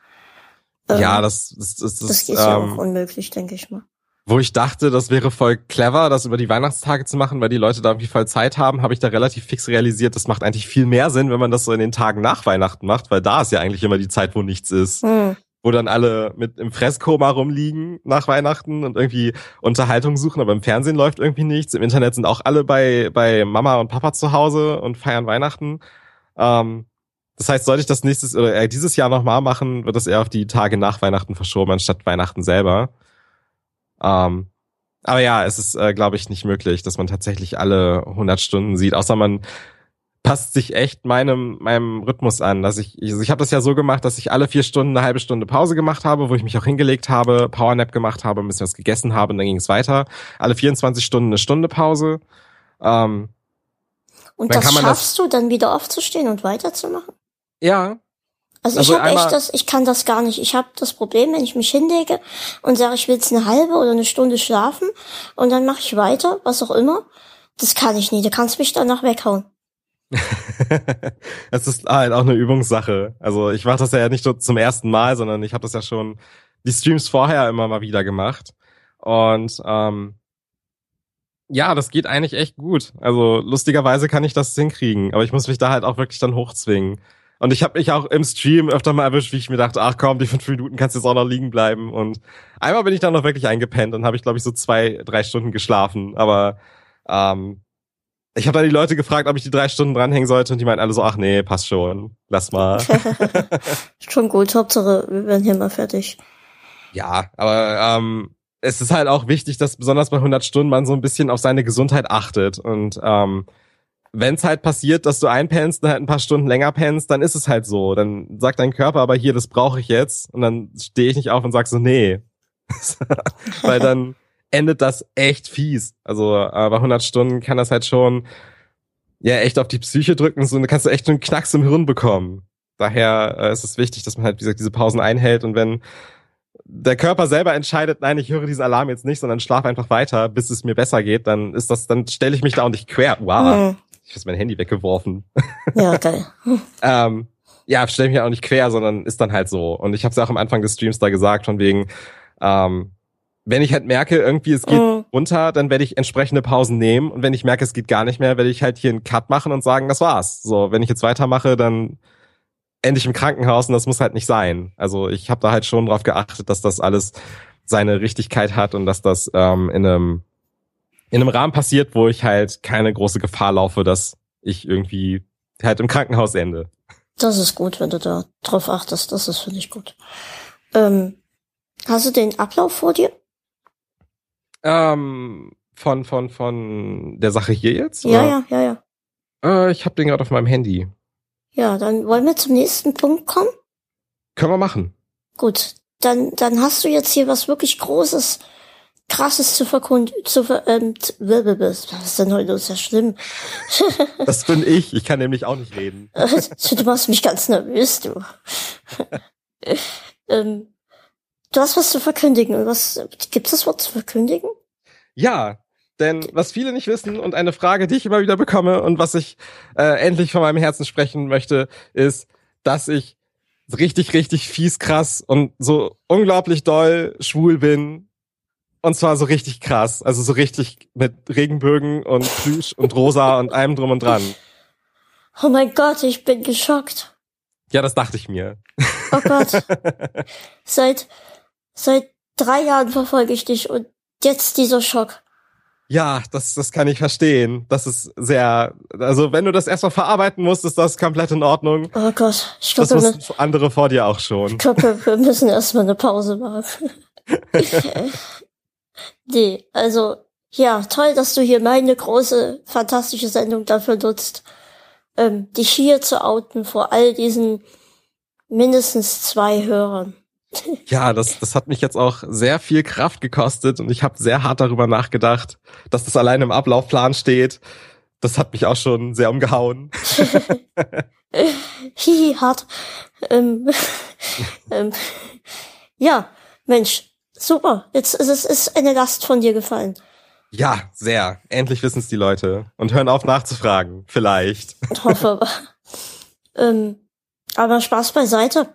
Ähm, ja, das, das, das, das, das ist ähm, ja auch unmöglich, denke ich mal. Wo ich dachte, das wäre voll clever, das über die Weihnachtstage zu machen, weil die Leute da irgendwie voll Zeit haben, habe ich da relativ fix realisiert, das macht eigentlich viel mehr Sinn, wenn man das so in den Tagen nach Weihnachten macht, weil da ist ja eigentlich immer die Zeit, wo nichts ist. Hm. Wo dann alle mit im Fresskoma rumliegen nach Weihnachten und irgendwie Unterhaltung suchen, aber im Fernsehen läuft irgendwie nichts. Im Internet sind auch alle bei, bei Mama und Papa zu Hause und feiern Weihnachten. Ähm, das heißt, sollte ich das nächstes oder äh, dieses Jahr nochmal machen, wird das eher auf die Tage nach Weihnachten verschoben, anstatt Weihnachten selber. Ähm, aber ja, es ist, äh, glaube ich, nicht möglich, dass man tatsächlich alle 100 Stunden sieht, außer man passt sich echt meinem meinem Rhythmus an. Dass ich ich, ich habe das ja so gemacht, dass ich alle vier Stunden eine halbe Stunde Pause gemacht habe, wo ich mich auch hingelegt habe, Powernap gemacht habe, ein bisschen was gegessen habe und dann ging es weiter. Alle 24 Stunden eine Stunde Pause. Ähm, und das schaffst das, du dann wieder aufzustehen und weiterzumachen? Ja. Also, also ich habe echt das, ich kann das gar nicht. Ich habe das Problem, wenn ich mich hinlege und sage, ich will jetzt eine halbe oder eine Stunde schlafen und dann mache ich weiter, was auch immer. Das kann ich nie. Du kannst mich danach weghauen. [laughs] Es ist halt auch eine Übungssache. Also ich mache das ja nicht nur zum ersten Mal, sondern ich habe das ja schon die Streams vorher immer mal wieder gemacht. Und ähm, ja, das geht eigentlich echt gut. Also lustigerweise kann ich das hinkriegen, aber ich muss mich da halt auch wirklich dann hochzwingen. Und ich habe mich auch im Stream öfter mal erwischt, wie ich mir dachte, ach komm, die fünf Minuten kannst du jetzt auch noch liegen bleiben. Und einmal bin ich dann noch wirklich eingepennt und habe ich, glaube ich, so zwei, drei Stunden geschlafen. Aber ähm, ich habe dann die Leute gefragt, ob ich die drei Stunden dranhängen sollte und die meinten alle so, ach nee, passt schon, lass mal. [laughs] [laughs] schon gut, Hauptsache, wir werden hier mal fertig. Ja, aber ähm, es ist halt auch wichtig, dass besonders bei 100 Stunden man so ein bisschen auf seine Gesundheit achtet und ähm, wenn es halt passiert, dass du einpennst und halt ein paar Stunden länger pennst, dann ist es halt so. Dann sagt dein Körper aber hier, das brauche ich jetzt. Und dann stehe ich nicht auf und sag so, nee. [laughs] Weil dann endet das echt fies. Also äh, bei 100 Stunden kann das halt schon ja echt auf die Psyche drücken. So, dann kannst du echt einen Knacks im Hirn bekommen. Daher äh, ist es wichtig, dass man halt, wie gesagt, diese Pausen einhält. Und wenn der Körper selber entscheidet, nein, ich höre diesen Alarm jetzt nicht, sondern schlaf einfach weiter, bis es mir besser geht, dann ist das, dann stelle ich mich da auch nicht quer. Wow. Mhm ich habe mein Handy weggeworfen. Ja, geil. [laughs] ähm, ja, stelle mich auch nicht quer, sondern ist dann halt so. Und ich habe es ja auch am Anfang des Streams da gesagt, von wegen, ähm, wenn ich halt merke, irgendwie es geht mhm. runter, dann werde ich entsprechende Pausen nehmen. Und wenn ich merke, es geht gar nicht mehr, werde ich halt hier einen Cut machen und sagen, das war's. So, wenn ich jetzt weitermache, dann endlich im Krankenhaus und das muss halt nicht sein. Also ich habe da halt schon drauf geachtet, dass das alles seine Richtigkeit hat und dass das ähm, in einem in einem Rahmen passiert, wo ich halt keine große Gefahr laufe, dass ich irgendwie halt im Krankenhaus ende. Das ist gut, wenn du da drauf achtest. Das ist, finde ich, gut. Ähm, hast du den Ablauf vor dir? Ähm, von, von, von der Sache hier jetzt? Ja, oder? ja, ja, ja. Äh, ich habe den gerade auf meinem Handy. Ja, dann wollen wir zum nächsten Punkt kommen? Können wir machen. Gut, dann, dann hast du jetzt hier was wirklich Großes krasses zu verkunden, zu ver, ähm, was ist denn heute ist ja schlimm. [laughs] das bin ich, ich kann nämlich auch nicht reden. du machst mich ganz nervös, du. [laughs] ähm, du hast was zu verkündigen. Was, gibt es das Wort zu verkündigen? Ja, denn was viele nicht wissen und eine Frage, die ich immer wieder bekomme und was ich äh, endlich von meinem Herzen sprechen möchte, ist, dass ich richtig, richtig fies krass und so unglaublich doll schwul bin und zwar so richtig krass. Also so richtig mit Regenbögen und Plüsch und Rosa und allem drum und dran. Oh mein Gott, ich bin geschockt. Ja, das dachte ich mir. Oh Gott. [laughs] seit, seit drei Jahren verfolge ich dich und jetzt dieser Schock. Ja, das, das kann ich verstehen. Das ist sehr, also wenn du das erstmal verarbeiten musst, ist das komplett in Ordnung. Oh Gott, ich glaube, das wussten andere vor dir auch schon. Ich glaube, wir müssen erstmal eine Pause machen. [laughs] Nee, also ja, toll, dass du hier meine große, fantastische Sendung dafür nutzt, ähm, dich hier zu outen vor all diesen mindestens zwei Hörern. [laughs] Ja, das, das hat mich jetzt auch sehr viel Kraft gekostet und ich habe sehr hart darüber nachgedacht, dass das allein im Ablaufplan steht. Das hat mich auch schon sehr umgehauen. [laughs] Hihi, hart. Ähm, [laughs] ähm, ja, Mensch, super. Jetzt ist es ist eine Last von dir gefallen. Ja, sehr. Endlich wissen es die Leute und hören auf nachzufragen. Vielleicht. Ich hoffe aber. [laughs] ähm, aber Spaß beiseite.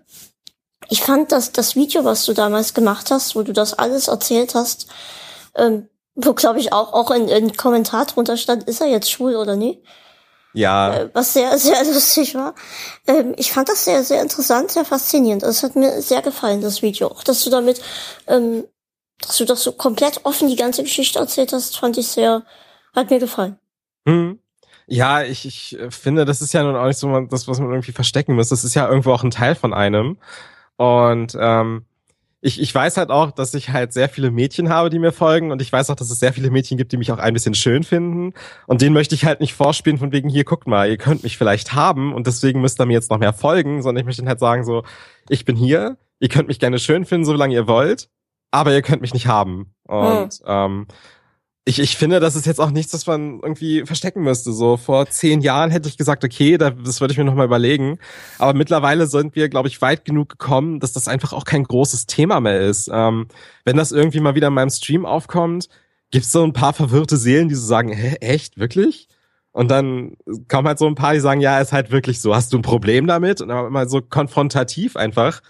Ich fand, dass das Video, was du damals gemacht hast, wo du das alles erzählt hast, ähm, wo glaube ich auch auch in, in Kommentar drunter stand, ist er jetzt schwul oder nie? Ja. Äh, was sehr, sehr [laughs] lustig war. Ähm, ich fand das sehr, sehr interessant, sehr faszinierend. Es hat mir sehr gefallen, das Video. Auch, dass du damit, ähm, dass du das so komplett offen die ganze Geschichte erzählt hast, fand ich sehr, hat mir gefallen. Hm. Ja, ich, ich finde, das ist ja nun auch nicht so das, was man irgendwie verstecken muss. Das ist ja irgendwo auch ein Teil von einem. Und ähm, ich, ich weiß halt auch, dass ich halt sehr viele Mädchen habe, die mir folgen. Und ich weiß auch, dass es sehr viele Mädchen gibt, die mich auch ein bisschen schön finden. Und denen möchte ich halt nicht vorspielen von wegen, hier guckt mal, ihr könnt mich vielleicht haben. Und deswegen müsst ihr mir jetzt noch mehr folgen, sondern ich möchte ihnen halt sagen so, ich bin hier, ihr könnt mich gerne schön finden, solange ihr wollt, aber ihr könnt mich nicht haben. Und hm. ähm, ich, ich finde, das ist jetzt auch nichts, was man irgendwie verstecken müsste. So vor zehn Jahren hätte ich gesagt, okay, das würde ich mir nochmal überlegen. Aber mittlerweile sind wir, glaube ich, weit genug gekommen, dass das einfach auch kein großes Thema mehr ist. Ähm, wenn das irgendwie mal wieder in meinem Stream aufkommt, gibt's so ein paar verwirrte Seelen, die so sagen, hä, echt, wirklich? Und dann kommen halt so ein paar, die sagen, ja, ist halt wirklich so. Hast du ein Problem damit? Und dann immer so konfrontativ einfach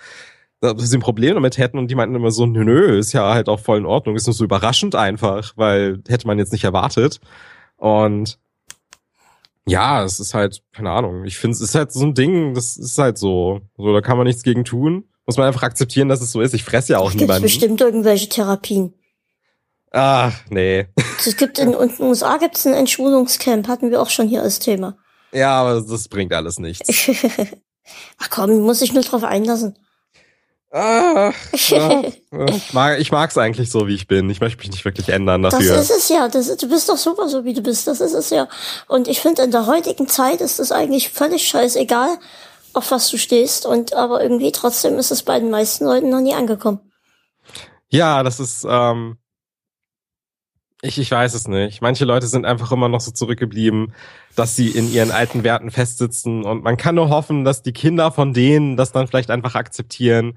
dass sie ein Problem damit hätten und die meinten immer so, nö, nö, ist ja halt auch voll in Ordnung, ist nur so überraschend einfach, weil hätte man jetzt nicht erwartet. Und ja, es ist halt, keine Ahnung, ich finde, es ist halt so ein Ding, das ist halt so. So, da kann man nichts gegen tun. Muss man einfach akzeptieren, dass es so ist. Ich fresse ja auch niemanden. Gibt's bestimmt irgendwelche Therapien. Ach, nee. Es gibt in, in den USA gibt's ein Entschulungscamp, hatten wir auch schon hier als Thema. Ja, aber das bringt alles nichts. [laughs] Ach komm, muss ich nur drauf einlassen. Ah, ja, [laughs] ich, mag, ich mag's eigentlich so, wie ich bin. Ich möchte mich nicht wirklich ändern dafür. Das ist es ja. Das, du bist doch super, so wie du bist. Das ist es ja. Und ich finde, in der heutigen Zeit ist es eigentlich völlig scheißegal, auf was du stehst. Und aber irgendwie trotzdem ist es bei den meisten Leuten noch nie angekommen. Ja, das ist. Ähm, ich, ich weiß es nicht. Manche Leute sind einfach immer noch so zurückgeblieben, dass sie in ihren alten Werten festsitzen. Und man kann nur hoffen, dass die Kinder von denen das dann vielleicht einfach akzeptieren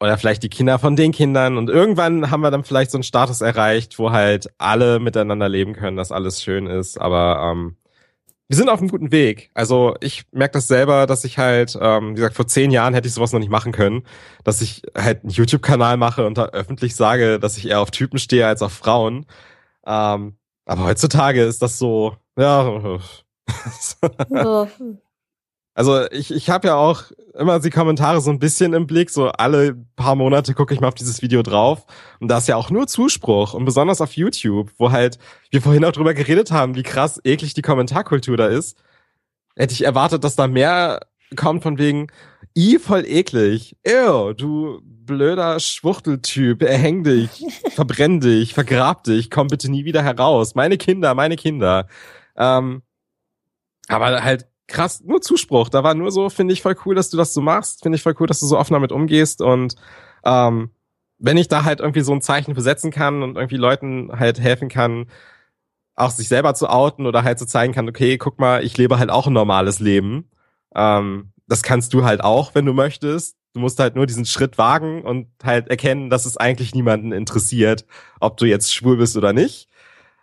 oder vielleicht die Kinder von den Kindern und irgendwann haben wir dann vielleicht so einen Status erreicht, wo halt alle miteinander leben können, dass alles schön ist, aber ähm, wir sind auf einem guten Weg. Also ich merke das selber, dass ich halt, ähm, wie gesagt, vor zehn Jahren hätte ich sowas noch nicht machen können, dass ich halt einen YouTube-Kanal mache und da öffentlich sage, dass ich eher auf Typen stehe als auf Frauen. Ähm, aber heutzutage ist das so, ja. [laughs] ja. Also ich, ich habe ja auch immer die Kommentare so ein bisschen im Blick. So alle paar Monate gucke ich mal auf dieses Video drauf. Und da ist ja auch nur Zuspruch. Und besonders auf YouTube, wo halt wir vorhin auch drüber geredet haben, wie krass eklig die Kommentarkultur da ist. Hätte ich erwartet, dass da mehr kommt von wegen, i voll eklig. Ew, du blöder Schwuchteltyp, erhäng dich, verbrenn dich, vergrab dich, komm bitte nie wieder heraus. Meine Kinder, meine Kinder. Ähm, aber halt krass, nur Zuspruch. Da war nur so, finde ich voll cool, dass du das so machst. Finde ich voll cool, dass du so offen damit umgehst. Und ähm, wenn ich da halt irgendwie so ein Zeichen besetzen kann und irgendwie Leuten halt helfen kann, auch sich selber zu outen oder halt zu so zeigen kann, okay, guck mal, ich lebe halt auch ein normales Leben. Ähm, das kannst du halt auch, wenn du möchtest. Du musst halt nur diesen Schritt wagen und halt erkennen, dass es eigentlich niemanden interessiert, ob du jetzt schwul bist oder nicht.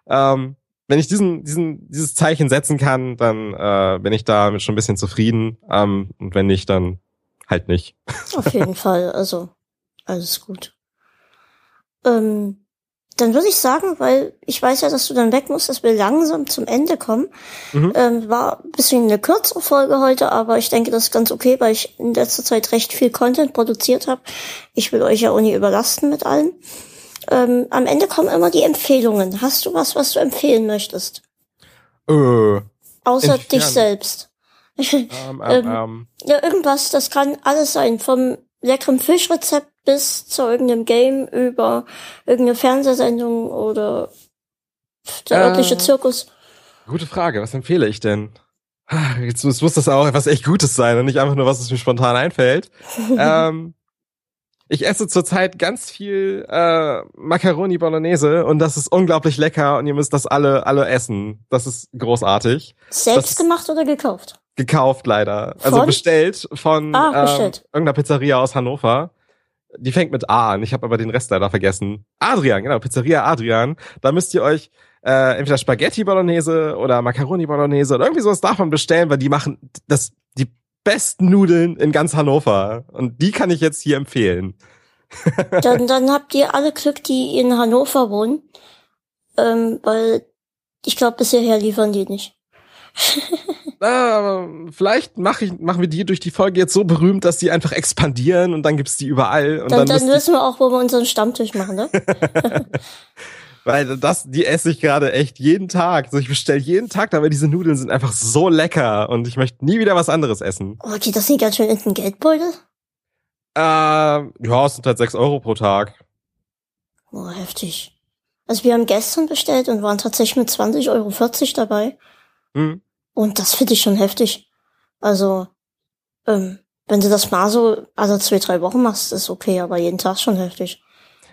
Ähm, wenn ich diesen, diesen, dieses Zeichen setzen kann, dann äh, bin ich damit schon ein bisschen zufrieden. Ähm, und wenn nicht, dann halt nicht. [laughs] Auf jeden Fall, also alles gut. Ähm, dann würde ich sagen, weil ich weiß ja, dass du dann weg musst, dass wir langsam zum Ende kommen. Mhm. Ähm, war ein bisschen eine kürzere Folge heute, aber ich denke, das ist ganz okay, weil ich in letzter Zeit recht viel Content produziert habe. Ich will euch ja auch nie überlasten mit allem. Ähm, am Ende kommen immer die Empfehlungen. Hast du was, was du empfehlen möchtest? Äh, Außer entfernen. dich selbst. Um, um, um. Ja, irgendwas, das kann alles sein. Vom leckeren Fischrezept bis zu irgendeinem Game über irgendeine Fernsehsendung oder der äh, örtliche Zirkus. Gute Frage, was empfehle ich denn? Jetzt, jetzt muss das auch etwas echt Gutes sein und nicht einfach nur, was es mir spontan einfällt. [laughs] ähm, ich esse zurzeit ganz viel äh, Macaroni Bolognese und das ist unglaublich lecker und ihr müsst das alle alle essen. Das ist großartig. Selbst das gemacht oder gekauft? Gekauft leider. Also von? Also bestellt von ah, bestellt. Ähm, irgendeiner Pizzeria aus Hannover. Die fängt mit A an. Ich habe aber den Rest leider vergessen. Adrian, genau, Pizzeria Adrian. Da müsst ihr euch äh, entweder Spaghetti Bolognese oder Macaroni Bolognese oder irgendwie sowas davon bestellen, weil die machen das die besten Nudeln in ganz Hannover. Und die kann ich jetzt hier empfehlen. dann, [laughs] dann habt ihr alle Glück, die in Hannover wohnen. Ähm, weil ich glaube, bisher liefern die nicht. [laughs] ah, vielleicht mach ich, machen wir die durch die Folge jetzt so berühmt, dass sie einfach expandieren und dann gibt's die überall. Und dann, dann, dann wissen wir auch, wo wir unseren Stammtisch machen, ne? [laughs] Weil das, die esse ich gerade echt jeden Tag. So, ich bestelle jeden Tag, aber diese Nudeln sind einfach so lecker und ich möchte nie wieder was anderes essen. Oh, geht das nicht ganz schön in den Geldbeutel? Äh, ja, es sind halt sechs Euro pro Tag. Oh, heftig. Also wir haben gestern bestellt und waren tatsächlich mit 20,40 Euro dabei. Hm. Und das finde ich schon heftig. Also, ähm, wenn du das mal so alle zwei, drei Wochen machst, ist okay, aber jeden Tag schon heftig.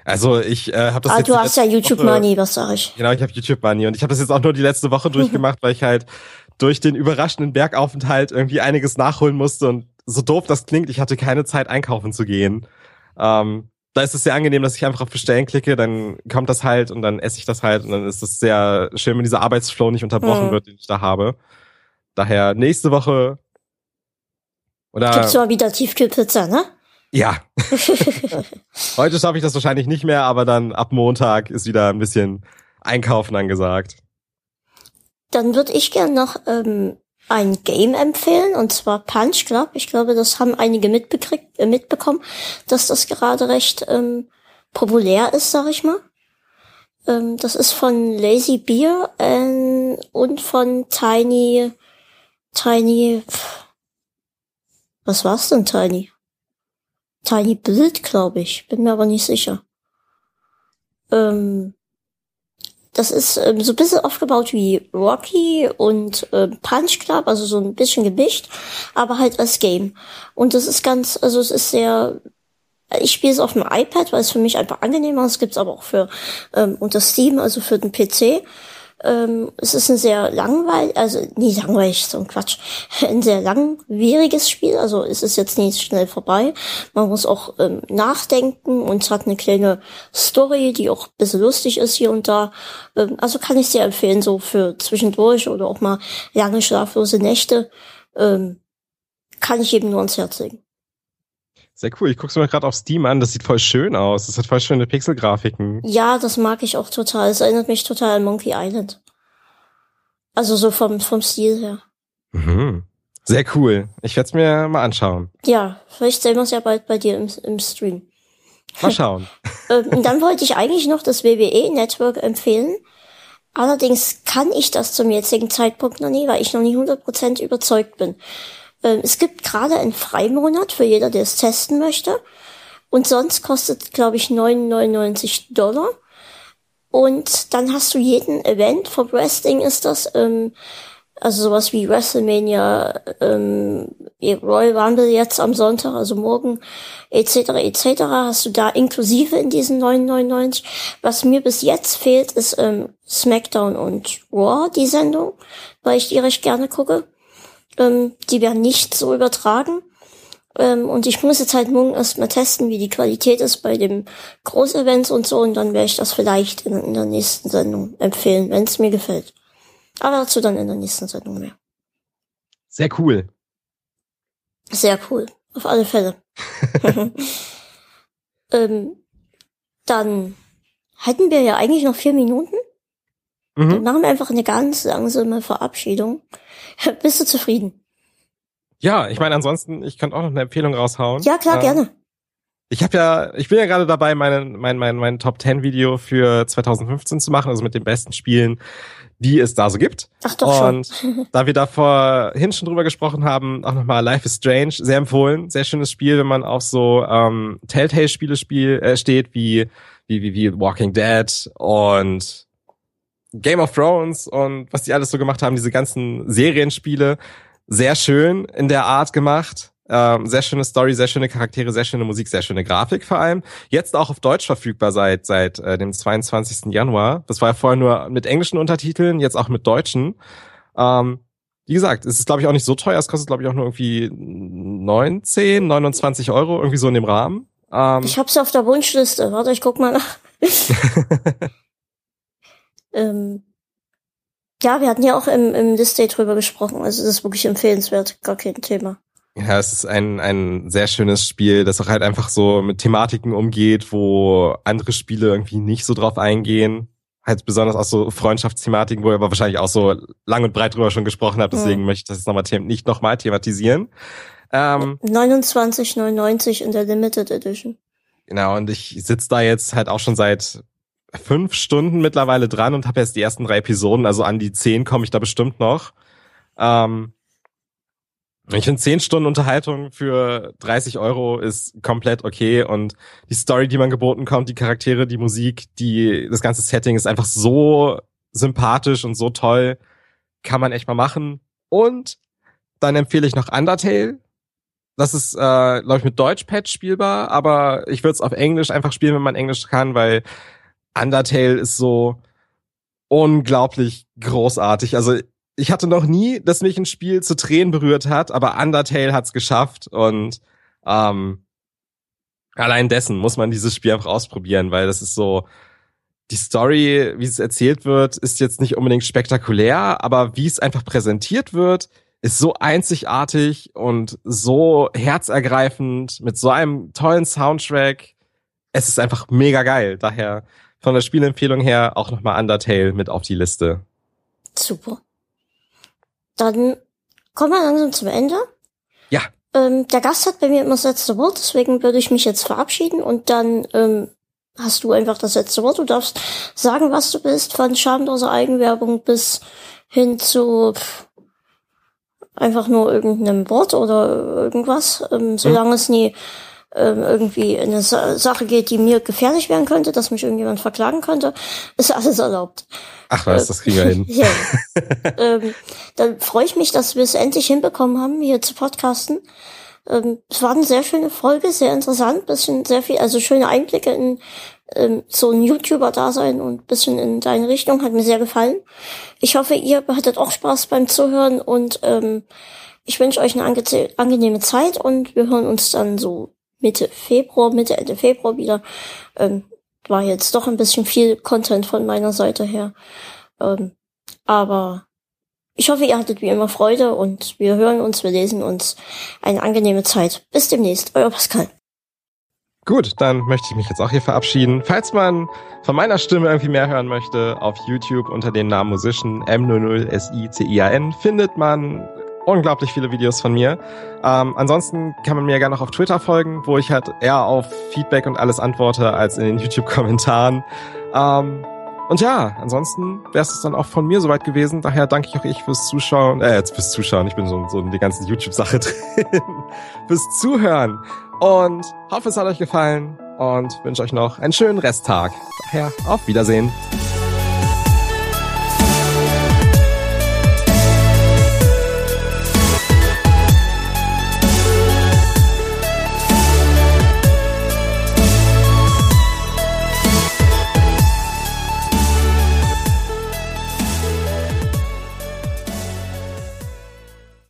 Also ich äh, habe das ah, jetzt du hast ja YouTube Woche, Money, was sag ich? Genau, ich habe YouTube Money und ich habe das jetzt auch nur die letzte Woche durchgemacht, weil ich halt durch den überraschenden Bergaufenthalt irgendwie einiges nachholen musste und so doof das klingt, ich hatte keine Zeit einkaufen zu gehen. Ähm, da ist es sehr angenehm, dass ich einfach auf Bestellen klicke, dann kommt das halt und dann esse ich das halt und dann ist es sehr schön, wenn dieser Arbeitsflow nicht unterbrochen mhm. wird, den ich da habe. Daher nächste Woche oder gibt's mal wieder Tiefkühlpizza, ne? Ja. Heute schaffe ich das wahrscheinlich nicht mehr, aber dann ab Montag ist wieder ein bisschen Einkaufen angesagt. Dann würde ich gern noch ähm, ein Game empfehlen, und zwar Punch Club. Ich glaube, das haben einige mitbekriegt, äh, mitbekommen, dass das gerade recht ähm, populär ist, sag ich mal. Ähm, das ist von Lazy Beer äh, und von Tiny, Tiny, was war's denn Tiny? Tiny Build, glaube ich. Bin mir aber nicht sicher. Ähm, das ist ähm, so ein bisschen aufgebaut wie Rocky und äh, Punch Club, also so ein bisschen gemischt, aber halt als Game. Und das ist ganz, also es ist sehr, ich spiele es auf dem iPad, weil es für mich einfach angenehmer ist. Es gibt es aber auch für ähm, unter Steam, also für den PC. Ähm, es ist ein sehr langweilig, also nie langweilig, so ein Quatsch, [laughs] ein sehr langwieriges Spiel, also es ist jetzt nicht schnell vorbei. Man muss auch ähm, nachdenken und es hat eine kleine Story, die auch ein bisschen lustig ist hier und da. Ähm, also kann ich sehr empfehlen, so für zwischendurch oder auch mal lange schlaflose Nächte. Ähm, kann ich eben nur ans Herz legen. Sehr cool. Ich guck's mir gerade auf Steam an. Das sieht voll schön aus. Das hat voll schöne Pixelgrafiken. Ja, das mag ich auch total. Es erinnert mich total an Monkey Island. Also so vom, vom Stil her. Mhm. Sehr cool. Ich werde es mir mal anschauen. Ja, vielleicht sehen wir uns ja bald bei dir im, im Stream. Mal schauen. [laughs] Ähm, und dann wollte ich eigentlich noch das WWE-Network empfehlen. Allerdings kann ich das zum jetzigen Zeitpunkt noch nie, weil ich noch nie 100% überzeugt bin. Ähm, es gibt gerade einen Freimonat für jeder, der es testen möchte. Und sonst kostet, glaube ich, 9,99 Dollar. Und dann hast du jeden Event vom Wrestling ist das, ähm, also sowas wie WrestleMania, ähm, Royal Rumble jetzt am Sonntag, also morgen, etc., etc., hast du da inklusive in diesen 9,99. Was mir bis jetzt fehlt, ist ähm, SmackDown und Raw, die Sendung, weil ich die recht gerne gucke. Ähm, die werden nicht so übertragen. Ähm, und ich muss jetzt halt morgen erstmal testen, wie die Qualität ist bei dem Großevents und so. Und dann werde ich das vielleicht in, in der nächsten Sendung empfehlen, wenn es mir gefällt. Aber dazu dann in der nächsten Sendung mehr. Sehr cool. Sehr cool. Auf alle Fälle. [laughs] [laughs] ähm, dann hätten wir ja eigentlich noch vier Minuten. Mhm. Dann machen wir einfach eine ganz langsame Verabschiedung. [laughs] Bist du zufrieden? Ja, ich meine, ansonsten, ich könnte auch noch eine Empfehlung raushauen. Ja, klar, ähm, gerne. Ich habe ja, ich bin ja gerade dabei, mein, mein, mein, mein Top 10 Video für 2015 zu machen, also mit den besten Spielen, die es da so gibt. Ach doch Und schon. [laughs] da wir da vorhin schon drüber gesprochen haben, auch nochmal Life is Strange, sehr empfohlen, sehr schönes Spiel, wenn man auf so ähm, Telltale-Spiele spiel, äh, steht, wie, wie, wie, wie Walking Dead und Game of Thrones und was die alles so gemacht haben, diese ganzen Serienspiele, sehr schön in der Art gemacht. Ähm, sehr schöne Story, sehr schöne Charaktere, sehr schöne Musik, sehr schöne Grafik vor allem. Jetzt auch auf Deutsch verfügbar seit seit äh, dem 22. Januar. Das war ja vorher nur mit englischen Untertiteln, jetzt auch mit deutschen. Ähm, wie gesagt, es ist glaube ich auch nicht so teuer. Es kostet glaube ich auch nur irgendwie 19, 29 Euro irgendwie so in dem Rahmen. Ähm, ich hab's auf der Wunschliste. Warte, ich guck mal nach. [laughs] [laughs] ähm, ja, wir hatten ja auch im, im Display drüber gesprochen. Also das ist wirklich empfehlenswert, gar kein Thema. Ja, es ist ein, ein sehr schönes Spiel, das auch halt einfach so mit Thematiken umgeht, wo andere Spiele irgendwie nicht so drauf eingehen. Halt besonders auch so Freundschaftsthematiken, wo ihr aber wahrscheinlich auch so lang und breit drüber schon gesprochen habt, deswegen mhm. möchte ich das jetzt nochmal nicht nochmal thematisieren. Ähm, 29,99 in der Limited Edition. Genau, und ich sitze da jetzt halt auch schon seit fünf Stunden mittlerweile dran und habe jetzt die ersten drei Episoden, also an die zehn komme ich da bestimmt noch. Ähm, ich finde, zehn Stunden Unterhaltung für 30 Euro ist komplett okay und die Story, die man geboten kommt, die Charaktere, die Musik, die, das ganze Setting ist einfach so sympathisch und so toll. Kann man echt mal machen. Und dann empfehle ich noch Undertale. Das ist, äh, glaube ich, mit Deutschpad spielbar, aber ich würde es auf Englisch einfach spielen, wenn man Englisch kann, weil Undertale ist so unglaublich großartig. Also ich hatte noch nie, dass mich ein Spiel zu Tränen berührt hat, aber Undertale hat's geschafft und ähm, allein dessen muss man dieses Spiel einfach ausprobieren, weil das ist so, die Story, wie es erzählt wird, ist jetzt nicht unbedingt spektakulär, aber wie es einfach präsentiert wird, ist so einzigartig und so herzergreifend mit so einem tollen Soundtrack. Es ist einfach mega geil. Daher von der Spielempfehlung her auch nochmal Undertale mit auf die Liste. Super. Dann kommen wir langsam zum Ende. Ja. Ähm, der Gast hat bei mir immer das letzte Wort, deswegen würde ich mich jetzt verabschieden und dann ähm, hast du einfach das letzte Wort. Du darfst sagen, was du bist, von schamloser Eigenwerbung bis hin zu einfach nur irgendeinem Wort oder irgendwas, ähm, solange mhm. es nie ähm, irgendwie eine Sa Sache geht, die mir gefährlich werden könnte, dass mich irgendjemand verklagen könnte, ist alles erlaubt. Ach was, äh, das kriegen wir hin. [laughs] ja. ähm, dann freue ich mich, dass wir es endlich hinbekommen haben, hier zu podcasten. Ähm, es war eine sehr schöne Folge, sehr interessant, bisschen sehr viel, also schöne Einblicke in ähm, so ein YouTuber-Dasein und bisschen in deine Richtung, hat mir sehr gefallen. Ich hoffe, ihr hattet auch Spaß beim Zuhören und ähm, ich wünsche euch eine angenehme Zeit und wir hören uns dann so Mitte Februar, Mitte, Ende Februar wieder. Ähm, war jetzt doch ein bisschen viel Content von meiner Seite her. Ähm, aber ich hoffe, ihr hattet wie immer Freude und wir hören uns, wir lesen uns. Eine angenehme Zeit. Bis demnächst, euer Pascal. Gut, dann möchte ich mich jetzt auch hier verabschieden. Falls man von meiner Stimme irgendwie mehr hören möchte, auf YouTube unter dem Namen Musician M00SICIAN findet man unglaublich viele Videos von mir. Ähm, ansonsten kann man mir gerne noch auf Twitter folgen, wo ich halt eher auf Feedback und alles antworte als in den [laughs] YouTube-Kommentaren. Ähm, und ja, ansonsten wäre es dann auch von mir soweit gewesen. Daher danke ich auch ich fürs Zuschauen, äh, jetzt fürs Zuschauen. Ich bin so, so in die ganze YouTube-Sache [laughs] drin. fürs Zuhören. Und hoffe, es hat euch gefallen und wünsche euch noch einen schönen Resttag. Daher auf Wiedersehen.